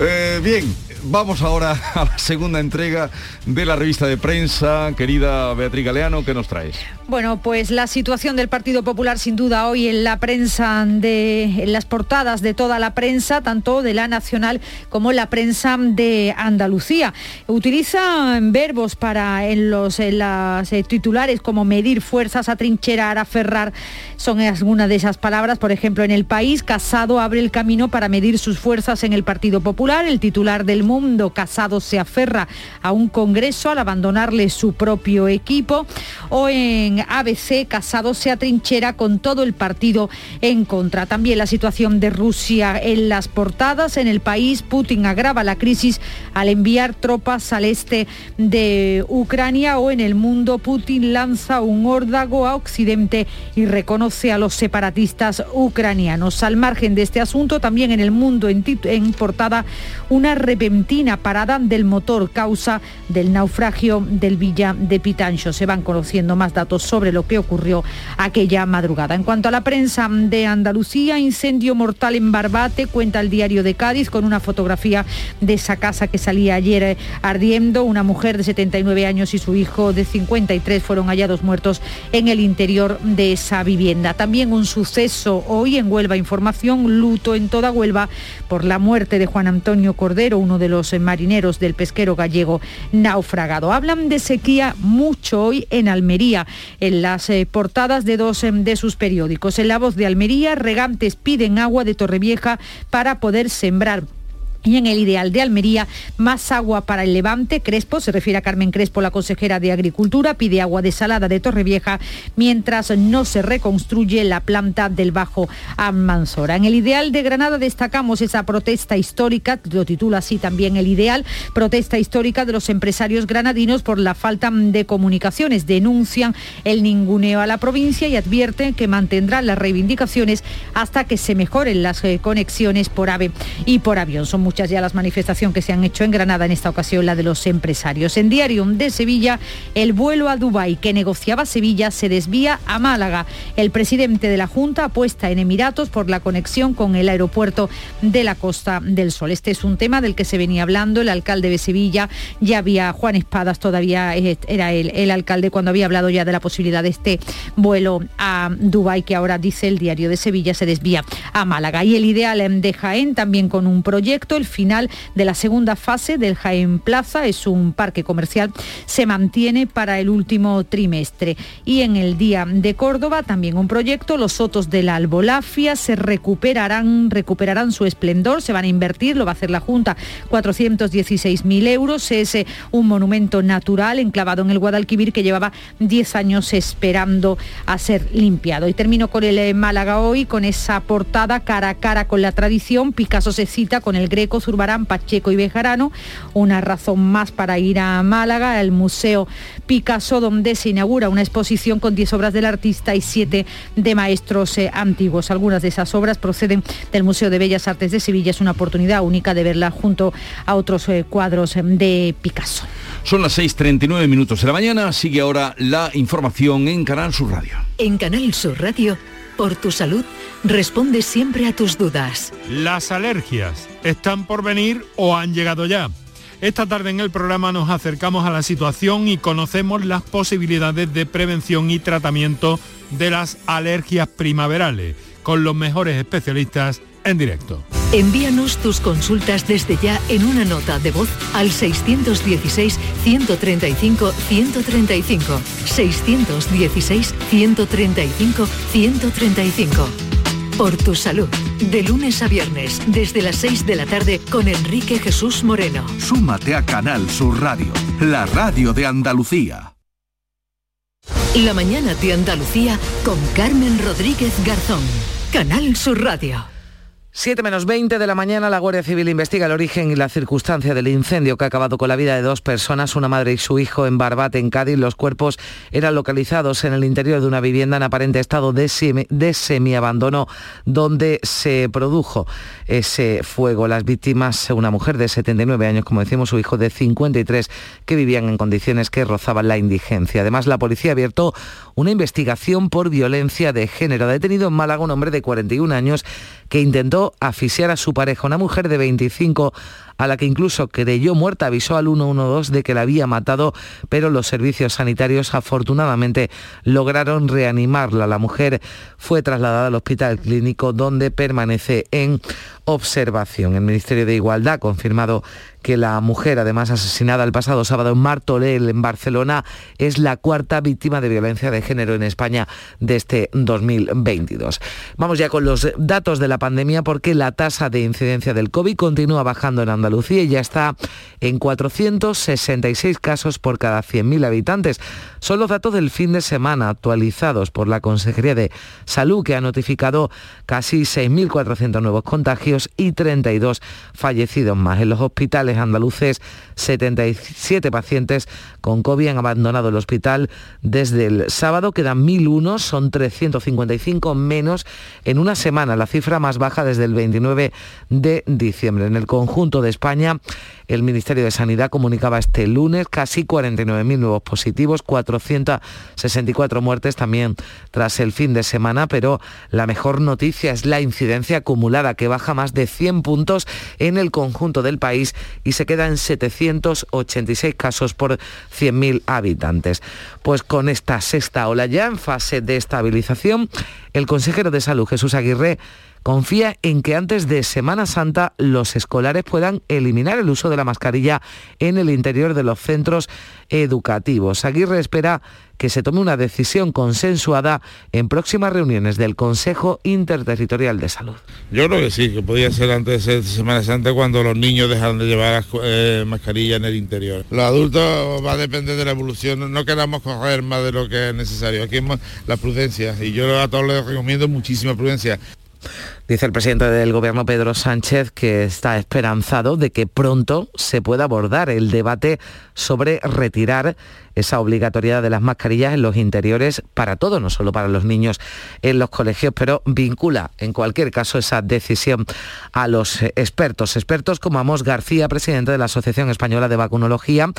Eh, bien, vamos ahora a la segunda entrega de la revista de prensa. Querida Beatriz Galeano, ¿qué nos traes? Bueno, pues la situación del Partido Popular sin duda hoy en la prensa de las portadas de toda la prensa, tanto de la nacional como la prensa de Andalucía. Utiliza verbos para en los las eh, titulares como medir fuerzas, atrincherar, aferrar, son algunas de esas palabras. Por ejemplo, en el país, Casado abre el camino para medir sus fuerzas en el Partido Popular. El titular del Mundo, Casado se aferra a un congreso al abandonarle su propio equipo. O en ABC, Casado se atrinchera con todo el partido en contra. También la situación de Rusia en las portadas. En el país, Putin agrava la crisis al enviar tropas al este de Ucrania. O en el mundo, Putin lanza un órdago a Occidente y reconoce a los separatistas ucranianos. Al margen de este asunto, también en el mundo en, en portada, una repentina parada del motor causa del naufragio del Villa de Pitancho. Se van conociendo más datos sobre lo que ocurrió aquella madrugada. En cuanto a la prensa de Andalucía, incendio mortal en Barbate, cuenta el diario de Cádiz con una fotografía de esa casa que salía ayer eh, ardiendo. Una mujer de 79 años y su hijo de 53 fueron hallados muertos en el interior de esa vivienda. También un suceso hoy en Huelva Información, luto en toda Huelva por la muerte de Juan Antonio Cordero, uno de los eh, marineros del pesquero gallego naufragado. Hablan de sequía mucho hoy en Almería, en las eh, portadas de dos em, de sus periódicos. En La Voz de Almería, regantes piden agua de Torrevieja para poder sembrar. Y en el ideal de Almería, más agua para el Levante. Crespo, se refiere a Carmen Crespo, la consejera de Agricultura, pide agua desalada de Torrevieja mientras no se reconstruye la planta del Bajo Almanzora. En el ideal de Granada destacamos esa protesta histórica, lo titula así también el ideal, protesta histórica de los empresarios granadinos por la falta de comunicaciones. Denuncian el ninguneo a la provincia y advierten que mantendrán las reivindicaciones hasta que se mejoren las eh, conexiones por AVE y por avión. Son muchas ya las manifestaciones que se han hecho en Granada, en esta ocasión la de los empresarios. En Diario de Sevilla, el vuelo a Dubái que negociaba Sevilla se desvía a Málaga. El presidente de la Junta apuesta en Emiratos por la conexión con el aeropuerto de la Costa del Sol. Este es un tema del que se venía hablando. El alcalde de Sevilla ya había, Juan Espadas todavía era el, alcalde cuando había hablado ya de la posibilidad de este vuelo a Dubái que ahora dice el diario de Sevilla se desvía a Málaga. Y el ideal de Jaén también con un proyecto, final de la segunda fase del Jaén Plaza, es un parque comercial, se mantiene para el último trimestre. Y en el día de Córdoba también un proyecto, los sotos de la Albolafia se recuperarán, recuperarán su esplendor, se van a invertir, lo va a hacer la Junta, 416.000 euros, es eh, un monumento natural enclavado en el Guadalquivir que llevaba 10 años esperando a ser limpiado. Y termino con el eh, Málaga hoy, con esa portada cara a cara con la tradición, Picasso se cita con el Greco Pacheco, Zurbarán, Pacheco y Bejarano. Una razón más para ir a Málaga, el Museo Picasso, donde se inaugura una exposición con 10 obras del artista y 7 de maestros eh, antiguos. Algunas de esas obras proceden del Museo de Bellas Artes de Sevilla. Es una oportunidad única de verla junto a otros eh, cuadros eh, de Picasso. Son las 6.39 minutos de la mañana. Sigue ahora la información en Canal Sur Radio. En Canal Sur Radio, por tu salud, responde siempre a tus dudas. Las alergias están por venir o han llegado ya. Esta tarde en el programa nos acercamos a la situación y conocemos las posibilidades de prevención y tratamiento de las alergias primaverales con los mejores especialistas en directo. Envíanos tus consultas desde ya en una nota de voz al 616-135-135. 616-135-135. Por tu salud. De lunes a viernes, desde las 6 de la tarde, con Enrique Jesús Moreno. Súmate a Canal Sur Radio, la radio de Andalucía. La mañana de Andalucía con Carmen Rodríguez Garzón. Canal Sur Radio. 7 menos 20 de la mañana, la Guardia Civil investiga el origen y la circunstancia del incendio que ha acabado con la vida de dos personas, una madre y su hijo en Barbate, en Cádiz. Los cuerpos eran localizados en el interior de una vivienda en aparente estado de, semi, semiabandono donde se produjo ese fuego. Las víctimas, una mujer de 79 años, como decimos, su hijo de 53, que vivían en condiciones que rozaban la indigencia. Además, la policía abierto una investigación por violencia de género. Ha detenido en Málaga un hombre de 41 años que intentó asfixiar a su pareja, una mujer de 25 a la que incluso creyó muerta, avisó al 112 de que la había matado, pero los servicios sanitarios afortunadamente lograron reanimarla. La mujer fue trasladada al hospital clínico donde permanece en observación. El Ministerio de Igualdad ha confirmado que la mujer, además asesinada el pasado sábado en Martorell, en Barcelona, es la cuarta víctima de violencia de género en España de este 2022. Vamos ya con los datos de la pandemia porque la tasa de incidencia del COVID continúa bajando en Andalucía y ya está en 466 casos por cada 100.000 habitantes. Son los datos del fin de semana actualizados por la Consejería de Salud que ha notificado casi 6.400 nuevos contagios y 32 fallecidos más. En los hospitales andaluces, 77 pacientes con COVID han abandonado el hospital desde el sábado. Quedan 1.001, son 355 menos en una semana, la cifra más baja desde el 29 de diciembre. En el conjunto de España, el Ministerio de Sanidad comunicaba este lunes casi 49.000 nuevos positivos, 464 muertes también tras el fin de semana, pero la mejor noticia es la incidencia acumulada que baja más de 100 puntos en el conjunto del país y se queda en 786 casos por 100.000 habitantes. Pues con esta sexta ola ya en fase de estabilización, el consejero de Salud Jesús Aguirre confía en que antes de Semana Santa los escolares puedan eliminar el uso de la mascarilla en el interior de los centros educativos. Aguirre espera que se tome una decisión consensuada en próximas reuniones del Consejo Interterritorial de Salud. Yo creo que sí, que podría ser antes de Semana Santa cuando los niños dejan de llevar eh, mascarilla en el interior. Los adultos va a depender de la evolución, no queramos coger más de lo que es necesario. Aquí es la prudencia y yo a todos les recomiendo muchísima prudencia. Dice el presidente del gobierno Pedro Sánchez que está esperanzado de que pronto se pueda abordar el debate sobre retirar esa obligatoriedad de las mascarillas en los interiores para todos, no solo para los niños en los colegios, pero vincula en cualquier caso esa decisión a los expertos. Expertos como Amos García, presidente de la Asociación Española de Vacunología,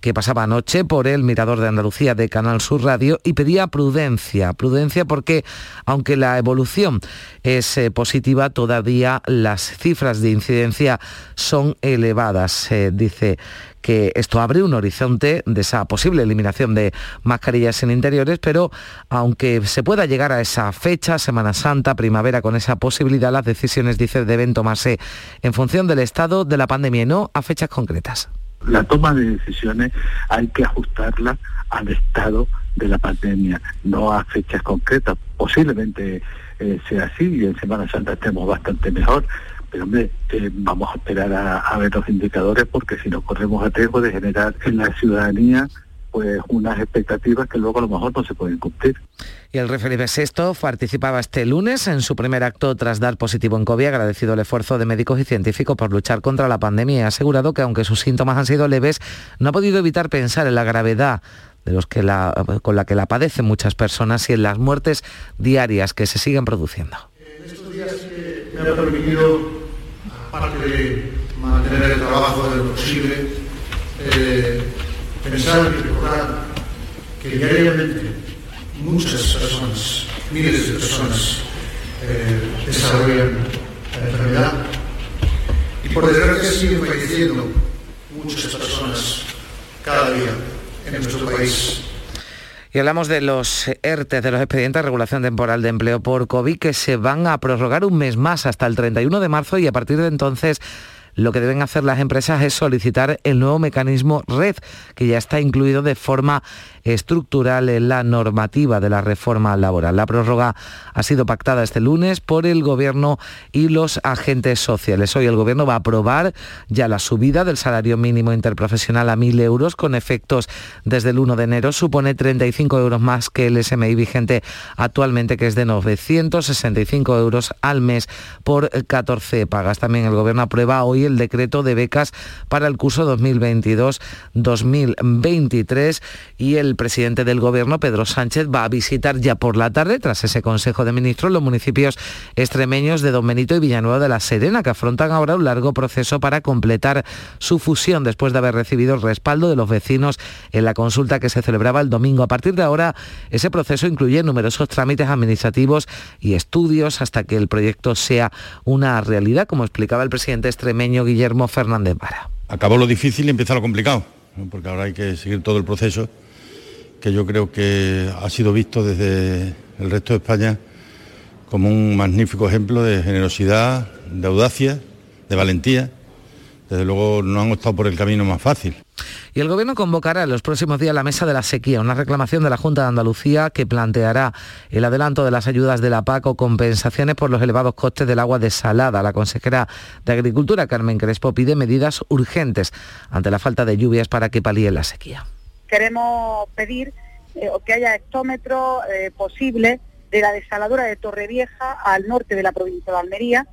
que pasaba anoche por el Mirador de Andalucía de Canal Sur Radio y pedía prudencia, prudencia porque aunque la evolución es eh, positiva, todavía las cifras de incidencia son elevadas, dice que esto abre un horizonte de esa posible eliminación de mascarillas en interiores, pero aunque se pueda llegar a esa fecha, Semana Santa, primavera, con esa posibilidad, las decisiones, dice, deben tomarse en función del estado de la pandemia y no a fechas concretas. La toma de decisiones hay que ajustarla al estado de la pandemia, no a fechas concretas. Posiblemente eh, sea así y en Semana Santa estemos bastante mejor, pero hombre, eh, vamos a esperar a, ver los indicadores porque si no corremos a riesgo de generar en la ciudadanía pues unas expectativas que luego a lo mejor no se pueden cumplir. Y el rey Felipe participaba este lunes en su primer acto tras dar positivo en COVID, agradecido el esfuerzo de médicos y científicos por luchar contra la pandemia y ha asegurado que aunque sus síntomas han sido leves, no ha podido evitar pensar en la gravedad de los que la, con la que la padecen muchas personas y en las muertes diarias que se siguen produciendo. En estos días me ha permitido, aparte de mantener el trabajo de lo posible, eh, pensar y recordar que diariamente muchas personas, miles de personas, eh, desarrollan la enfermedad y por desgracia siguen falleciendo muchas personas cada día en nuestro país. Y hablamos de los ERTE, de los expedientes de regulación temporal de empleo por COVID, que se van a prorrogar un mes más hasta el 31 de marzo y a partir de entonces lo que deben hacer las empresas es solicitar el nuevo mecanismo red, que ya está incluido de forma estructural en la normativa de la reforma laboral. La prórroga ha sido pactada este lunes por el Gobierno y los agentes sociales. Hoy el Gobierno va a aprobar ya la subida del salario mínimo interprofesional a 1.000 euros con efectos desde el 1 de enero. Supone 35 euros más que el SMI vigente actualmente, que es de 965 euros al mes por 14 pagas. También el Gobierno aprueba hoy el decreto de becas para el curso 2022-2023 y el presidente del Gobierno, Pedro Sánchez, va a visitar ya por la tarde, tras ese Consejo de Ministros, los municipios extremeños de Don Benito y Villanueva de la Serena, que afrontan ahora un largo proceso para completar su fusión después de haber recibido el respaldo de los vecinos en la consulta que se celebraba el domingo. A partir de ahora, ese proceso incluye numerosos trámites administrativos y estudios hasta que el proyecto sea una realidad, como explicaba el presidente extremeño Guillermo Fernández Vara. Acabó lo difícil y empieza lo complicado, porque ahora hay que seguir todo el proceso que yo creo que ha sido visto desde el resto de España como un magnífico ejemplo de generosidad, de audacia, de valentía. Desde luego no han optado por el camino más fácil. Y el Gobierno convocará en los próximos días la mesa de la sequía, una reclamación de la Junta de Andalucía que planteará el adelanto de las ayudas de la PAC o compensaciones por los elevados costes del agua desalada. La consejera de Agricultura, Carmen Crespo, pide medidas urgentes ante la falta de lluvias para que palíe la sequía queremos pedir eh, que haya hectómetros eh, posibles de la desaladora de Torrevieja al norte de la provincia de Almería.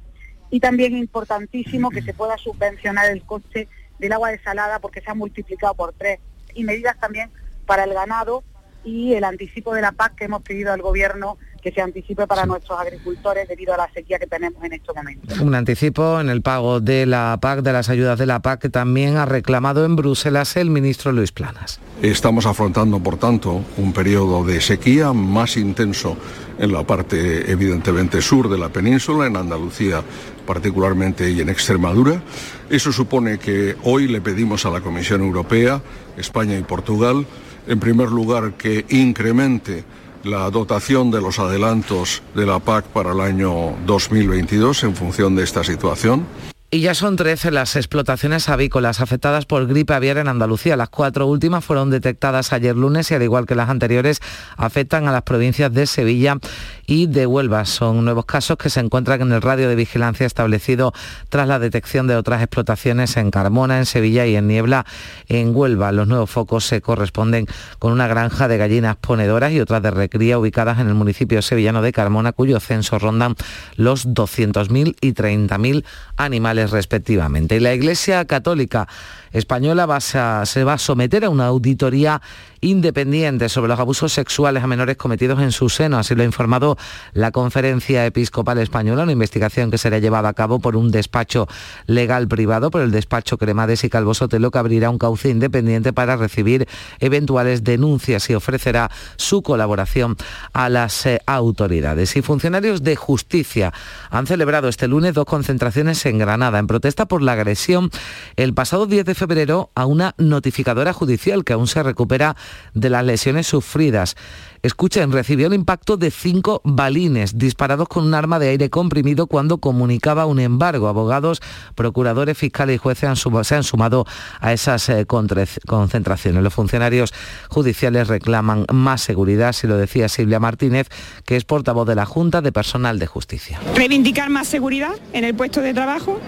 Y también importantísimo que se pueda subvencionar el coste del agua desalada porque se ha multiplicado por tres. Y medidas también para el ganado y el anticipo de la PAC que hemos pedido al Gobierno que se anticipe para nuestros agricultores debido a la sequía que tenemos en estos momentos. Un anticipo en el pago de la PAC, de las ayudas de la PAC, que también ha reclamado en Bruselas el ministro Luis Planas. Estamos afrontando, por tanto, un periodo de sequía más intenso en la parte evidentemente sur de la península, en Andalucía particularmente y en Extremadura. Eso supone que hoy le pedimos a la Comisión Europea, España y Portugal, en primer lugar, que incremente la dotación de los adelantos de la PAC para el año 2022 en función de esta situación. Y ya son 13 las explotaciones avícolas afectadas por gripe aviar en Andalucía. Las cuatro últimas fueron detectadas ayer lunes y al igual que las anteriores afectan a las provincias de Sevilla y de Huelva. Son nuevos casos que se encuentran en el radio de vigilancia establecido tras la detección de otras explotaciones en Carmona, en Sevilla y en Niebla, en Huelva. Los nuevos focos se corresponden con una granja de gallinas ponedoras y otras de recría ubicadas en el municipio sevillano de Carmona, cuyo censo rondan los 200.000 y 30.000 animales respectivamente. La Iglesia Católica Española se va a someter a una auditoría independiente sobre los abusos sexuales a menores cometidos en su seno. Así lo ha informado la Conferencia Episcopal Española, una investigación que será llevada a cabo por un despacho legal privado, por el despacho Cremades y Calvo Sotelo, que abrirá un cauce independiente para recibir eventuales denuncias y ofrecerá su colaboración a las eh, autoridades. Y funcionarios de justicia han celebrado este lunes dos concentraciones en Granada en protesta por la agresión el pasado 10 de febrero a una notificadora judicial que aún se recupera de las lesiones sufridas. Escuchen, recibió el impacto de cinco balines disparados con un arma de aire comprimido cuando comunicaba un embargo. Abogados, procuradores, fiscales y jueces se han sumado a esas eh, concentraciones. Los funcionarios judiciales reclaman más seguridad, si lo decía Silvia Martínez, que es portavoz de la Junta de Personal de Justicia. Reivindicar más seguridad en el puesto de trabajo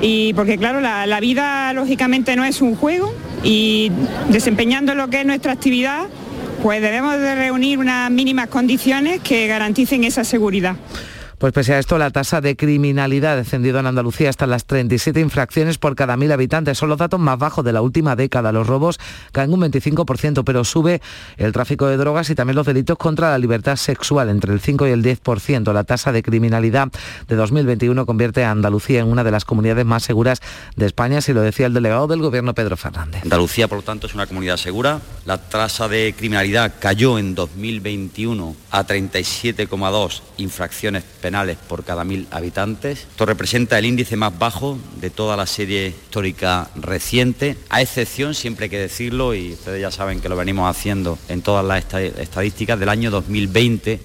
y porque claro, la vida lógicamente no es un juego y desempeñando lo que es nuestra actividad, pues debemos de reunir unas mínimas condiciones que garanticen esa seguridad. Pues pese a esto, la tasa de criminalidad ha descendido en Andalucía hasta las 37 infracciones por cada mil habitantes. Son los datos más bajos de la última década. Los robos caen un 25%, pero sube el tráfico de drogas y también los delitos contra la libertad sexual, entre el 5 y el 10%. La tasa de criminalidad de 2021 convierte a Andalucía en una de las comunidades más seguras de España, si lo decía el delegado del Gobierno, Pedro Fernández. Andalucía, por lo tanto, es una comunidad segura. La tasa de criminalidad cayó en 2021 a 37,2 infracciones penales por cada mil habitantes. Esto representa el índice más bajo de toda la serie histórica reciente, a excepción, siempre hay que decirlo, y ustedes ya saben que lo venimos haciendo en todas las estadísticas, del año 2020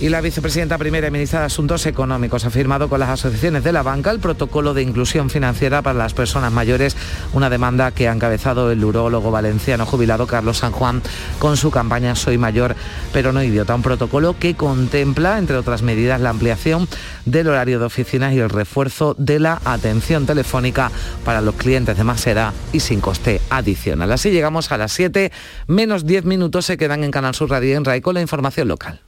y la vicepresidenta primera y ministra de Asuntos Económicos ha firmado con las asociaciones de la banca el protocolo de inclusión financiera para las personas mayores, una demanda que ha encabezado el urólogo valenciano jubilado Carlos San Juan con su campaña Soy mayor pero no idiota, un protocolo que contempla, entre otras medidas, la ampliación del horario de oficinas y el refuerzo de la atención telefónica para los clientes de más edad y sin coste adicional. Así llegamos a las 7, menos 10 minutos se quedan en Canal Sur Radio en RAI con la información local.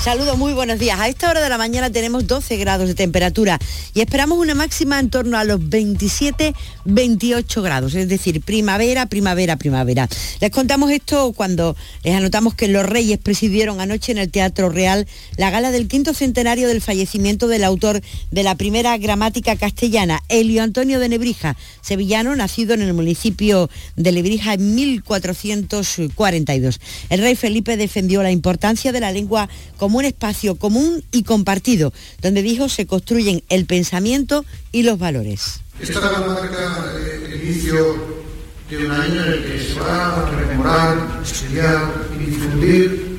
Saludos, muy buenos días. A esta hora de la mañana tenemos 12 grados de temperatura y esperamos una máxima en torno a los 27-28 grados, es decir, primavera, primavera, primavera. Les contamos esto cuando les anotamos que los Reyes presidieron anoche en el Teatro Real la gala del quinto centenario del fallecimiento del autor de la primera gramática castellana, Elio Antonio de Nebrija, sevillano, nacido en el municipio de Nebrija en 1442. El rey Felipe defendió la importancia de la lengua como un espacio común y compartido, donde dijo se construyen el pensamiento y los valores. Esta marca el inicio de un año en el que se va a rememorar, estudiar y difundir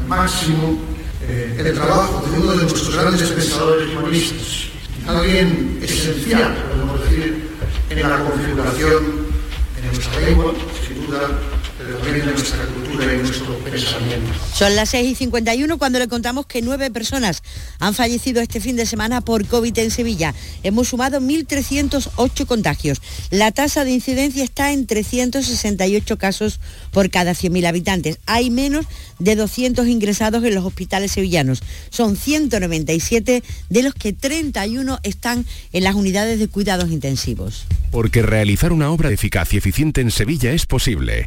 al máximo eh, el trabajo de uno de nuestros grandes pensadores humanistas, alguien esencial, podemos decir, en la configuración de nuestra lengua, sin duda, nuestra cultura y nuestro pensamiento. Son las 6 y 51 cuando le contamos que nueve personas han fallecido este fin de semana por COVID en Sevilla. Hemos sumado 1.308 contagios. La tasa de incidencia está en 368 casos por cada 100.000 habitantes. Hay menos de 200 ingresados en los hospitales sevillanos. Son 197 de los que 31 están en las unidades de cuidados intensivos. Porque realizar una obra eficaz y eficiente en Sevilla es posible.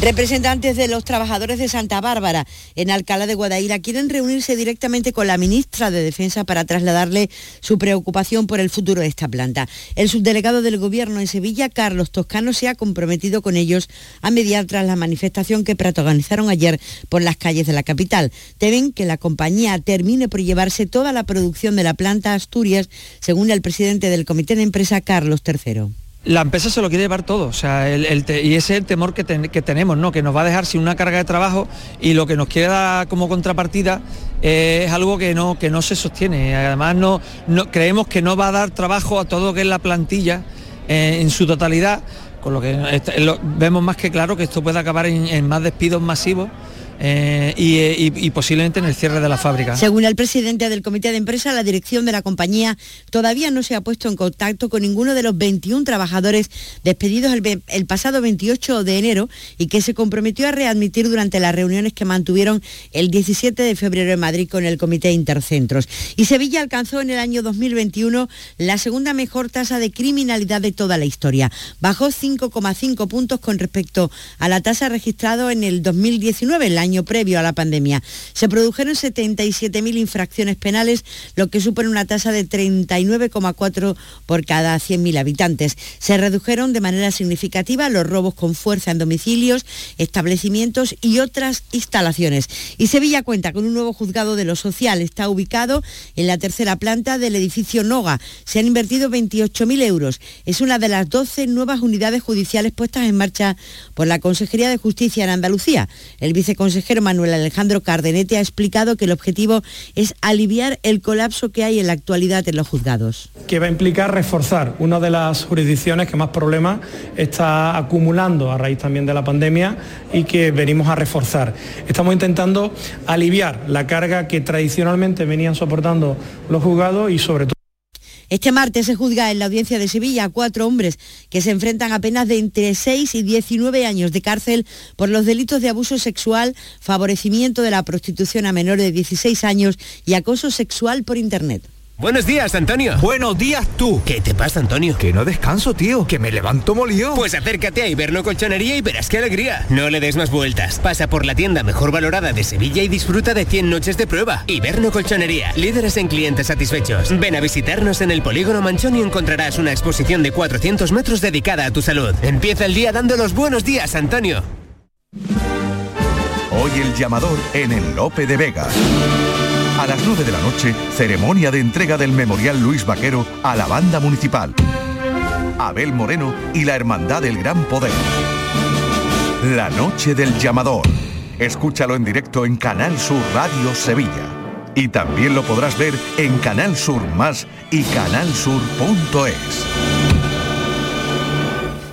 Representantes de los trabajadores de Santa Bárbara en Alcalá de Guadaira quieren reunirse directamente con la ministra de Defensa para trasladarle su preocupación por el futuro de esta planta. El subdelegado del Gobierno en Sevilla, Carlos Toscano, se ha comprometido con ellos a mediar tras la manifestación que protagonizaron ayer por las calles de la capital. Deben que la compañía termine por llevarse toda la producción de la planta Asturias, según el presidente del Comité de Empresa, Carlos III la empresa se lo quiere llevar todo, o sea, y ese es el temor que, tenemos, ¿no? que nos va a dejar sin una carga de trabajo y lo que nos queda como contrapartida es algo que no, que no se sostiene. Además, no, creemos que no va a dar trabajo a todo lo que es la plantilla eh, en su totalidad, con lo que vemos más que claro que esto puede acabar en más despidos masivos eh, eh, y, posiblemente en el cierre de la fábrica. Según el presidente del comité de empresa, la dirección de la compañía todavía no se ha puesto en contacto con ninguno de los 21 trabajadores despedidos el, pasado 28 de enero y que se comprometió a readmitir durante las reuniones que mantuvieron el 17 de febrero en Madrid con el comité Intercentros. Y Sevilla alcanzó en el año 2021 la segunda mejor tasa de criminalidad de toda la historia. Bajó 5,5 puntos con respecto a la tasa registrada en el 2019, el año año previo a la pandemia. Se produjeron 77.000 infracciones penales, lo que supone una tasa de 39,4 por cada 100.000 habitantes. Se redujeron de manera significativa los robos con fuerza en domicilios, establecimientos y otras instalaciones. Y Sevilla cuenta con un nuevo juzgado de lo social. Está ubicado en la tercera planta del edificio Noga. Se han invertido 28.000 euros. Es una de las 12 nuevas unidades judiciales puestas en marcha por la Consejería de Justicia en Andalucía. El viceconsejero Manuel Alejandro Cardenete ha explicado que el objetivo es aliviar el colapso que hay en la actualidad en los juzgados. Que va a implicar reforzar una de las jurisdicciones que más problemas está acumulando a raíz también de la pandemia y que venimos a reforzar. Estamos intentando aliviar la carga que tradicionalmente venían soportando los juzgados y sobre todo este martes se juzga en la audiencia de Sevilla a cuatro hombres que se enfrentan a penas de entre 6 y 19 años de cárcel por los delitos de abuso sexual, favorecimiento de la prostitución a menores de 16 años y acoso sexual por Internet. Buenos días, Antonio. Buenos días tú. ¿Qué te pasa, Antonio? Que no descanso, tío. Que me levanto molido. Pues acércate a Iberno Colchonería y verás qué alegría. No le des más vueltas. Pasa por la tienda mejor valorada de Sevilla y disfruta de 100 noches de prueba. Iberno Colchonería. Líderes en clientes satisfechos. Ven a visitarnos en el Polígono Manchón y encontrarás una exposición de 400 metros dedicada a tu salud. Empieza el día dando los buenos días, Antonio. Hoy el llamador en el Lope de Vega. A las 9 de la noche, ceremonia de entrega del Memorial Luis Vaquero a la banda municipal. Abel Moreno y la Hermandad del Gran Poder. La noche del llamador. Escúchalo en directo en Canal Sur Radio Sevilla. Y también lo podrás ver en Canal Sur Más y canalsur.es.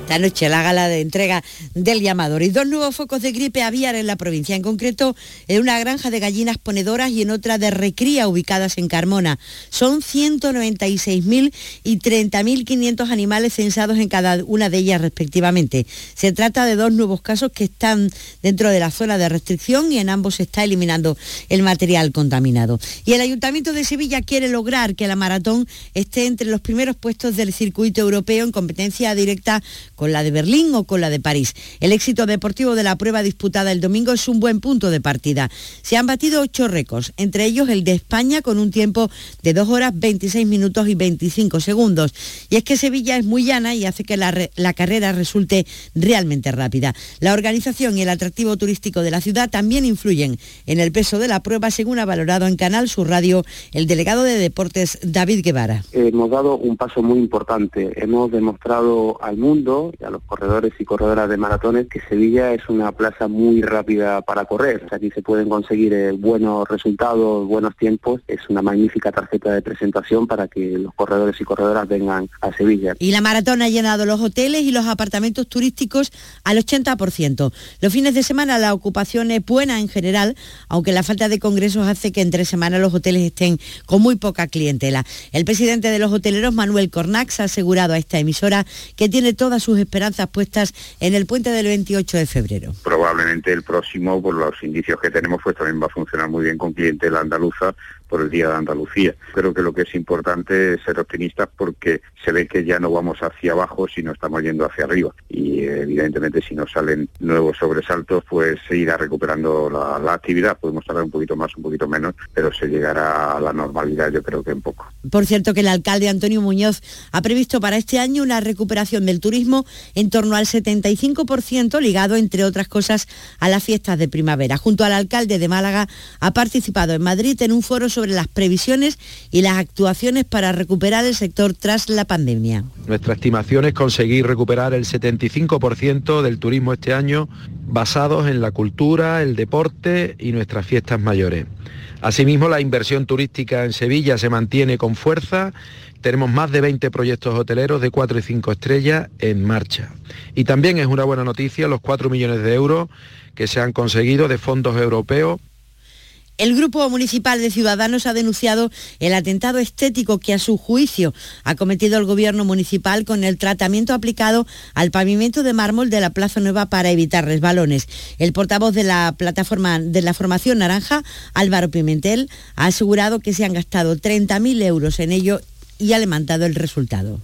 Esta noche la gala de entrega del llamador y dos nuevos focos de gripe aviar en la provincia, en concreto en una granja de gallinas ponedoras y en otra de recría ubicadas en Carmona. Son 196.000 y 30.500 animales censados en cada una de ellas respectivamente. Se trata de dos nuevos casos que están dentro de la zona de restricción y en ambos se está eliminando el material contaminado. Y el Ayuntamiento de Sevilla quiere lograr que la maratón esté entre los primeros puestos del circuito europeo en competencia directa la de Berlín o con la de París. El éxito deportivo de la prueba disputada el domingo es un buen punto de partida. Se han batido ocho récords, entre ellos el de España con un tiempo de 2 horas 26 minutos y 25 segundos. Y es que Sevilla es muy llana y hace que la, la carrera resulte realmente rápida. La organización y el atractivo turístico de la ciudad también influyen en el peso de la prueba, según ha valorado en Canal Sur Radio el delegado de Deportes David Guevara. Hemos dado un paso muy importante. Hemos demostrado al mundo y a los corredores y corredoras de maratones que Sevilla es una plaza muy rápida para correr. Aquí se pueden conseguir eh, buenos resultados, buenos tiempos. Es una magnífica tarjeta de presentación para que los corredores y corredoras vengan a Sevilla. Y la maratón ha llenado los hoteles y los apartamentos turísticos al 80%. Los fines de semana la ocupación es buena en general, aunque la falta de congresos hace que entre semanas los hoteles estén con muy poca clientela. El presidente de los hoteleros, Manuel Cornax, ha asegurado a esta emisora que tiene todas sus esperanzas puestas en el puente del 28 de febrero. Probablemente el próximo, por los indicios que tenemos, pues también va a funcionar muy bien con clientela andaluza por el Día de Andalucía. Creo que lo que es importante es ser optimistas porque se ve que ya no vamos hacia abajo, sino estamos yendo hacia arriba. Y evidentemente si nos salen nuevos sobresaltos, pues se irá recuperando la, la actividad. Podemos tardar un poquito más, un poquito menos, pero se llegará a la normalidad yo creo que en poco. Por cierto que el alcalde Antonio Muñoz ha previsto para este año una recuperación del turismo en torno al 75% ligado, entre otras cosas, a las fiestas de primavera. Junto al alcalde de Málaga ha participado en Madrid en un foro sobre las previsiones y las actuaciones para recuperar el sector tras la pandemia. Nuestra estimación es conseguir recuperar el 75% del turismo este año basados en la cultura, el deporte y nuestras fiestas mayores. Asimismo, la inversión turística en Sevilla se mantiene con fuerza. Tenemos más de 20 proyectos hoteleros de 4 y 5 estrellas en marcha. Y también es una buena noticia los 4 millones de euros que se han conseguido de fondos europeos el Grupo Municipal de Ciudadanos ha denunciado el atentado estético que a su juicio ha cometido el Gobierno Municipal con el tratamiento aplicado al pavimento de mármol de la Plaza Nueva para evitar resbalones. El portavoz de la plataforma de la Formación Naranja, Álvaro Pimentel, ha asegurado que se han gastado 30.000 euros en ello y ha levantado el resultado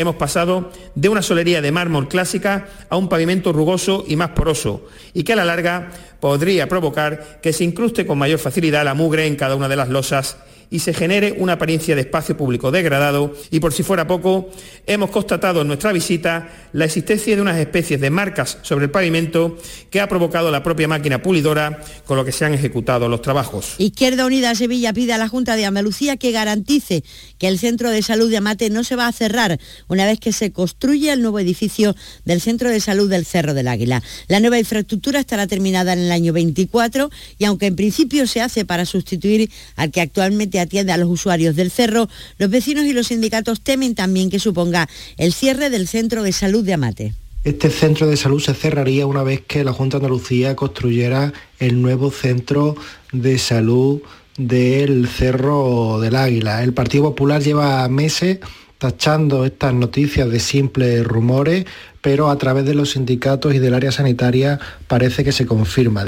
Hemos pasado de una solería de mármol clásica a un pavimento rugoso y más poroso, y que a la larga podría provocar que se incruste con mayor facilidad la mugre en cada una de las losas y se genere una apariencia de espacio público degradado y por si fuera poco, hemos constatado en nuestra visita la existencia de unas especies de marcas sobre el pavimento que ha provocado la propia máquina pulidora con lo que se han ejecutado los trabajos. Izquierda Unida Sevilla pide a la Junta de Andalucía que garantice que el Centro de Salud de Amate no se va a cerrar una vez que se construya el nuevo edificio del Centro de Salud del Cerro del Águila. La nueva infraestructura estará terminada en el año 24 y aunque en principio se hace para sustituir al que actualmente atiende a los usuarios del cerro, los vecinos y los sindicatos temen también que suponga el cierre del centro de salud de Amate. Este centro de salud se cerraría una vez que la Junta de Andalucía construyera el nuevo centro de salud del Cerro del Águila. El Partido Popular lleva meses tachando estas noticias de simples rumores, pero a través de los sindicatos y del área sanitaria parece que se confirma.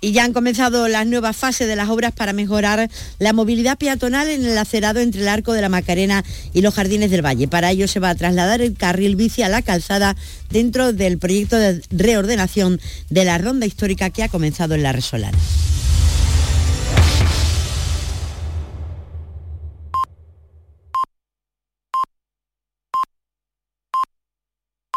Y ya han comenzado las nuevas fases de las obras para mejorar la movilidad peatonal en el acerado entre el Arco de la Macarena y los Jardines del Valle. Para ello se va a trasladar el carril bici a la calzada dentro del proyecto de reordenación de la ronda histórica que ha comenzado en la Resolana.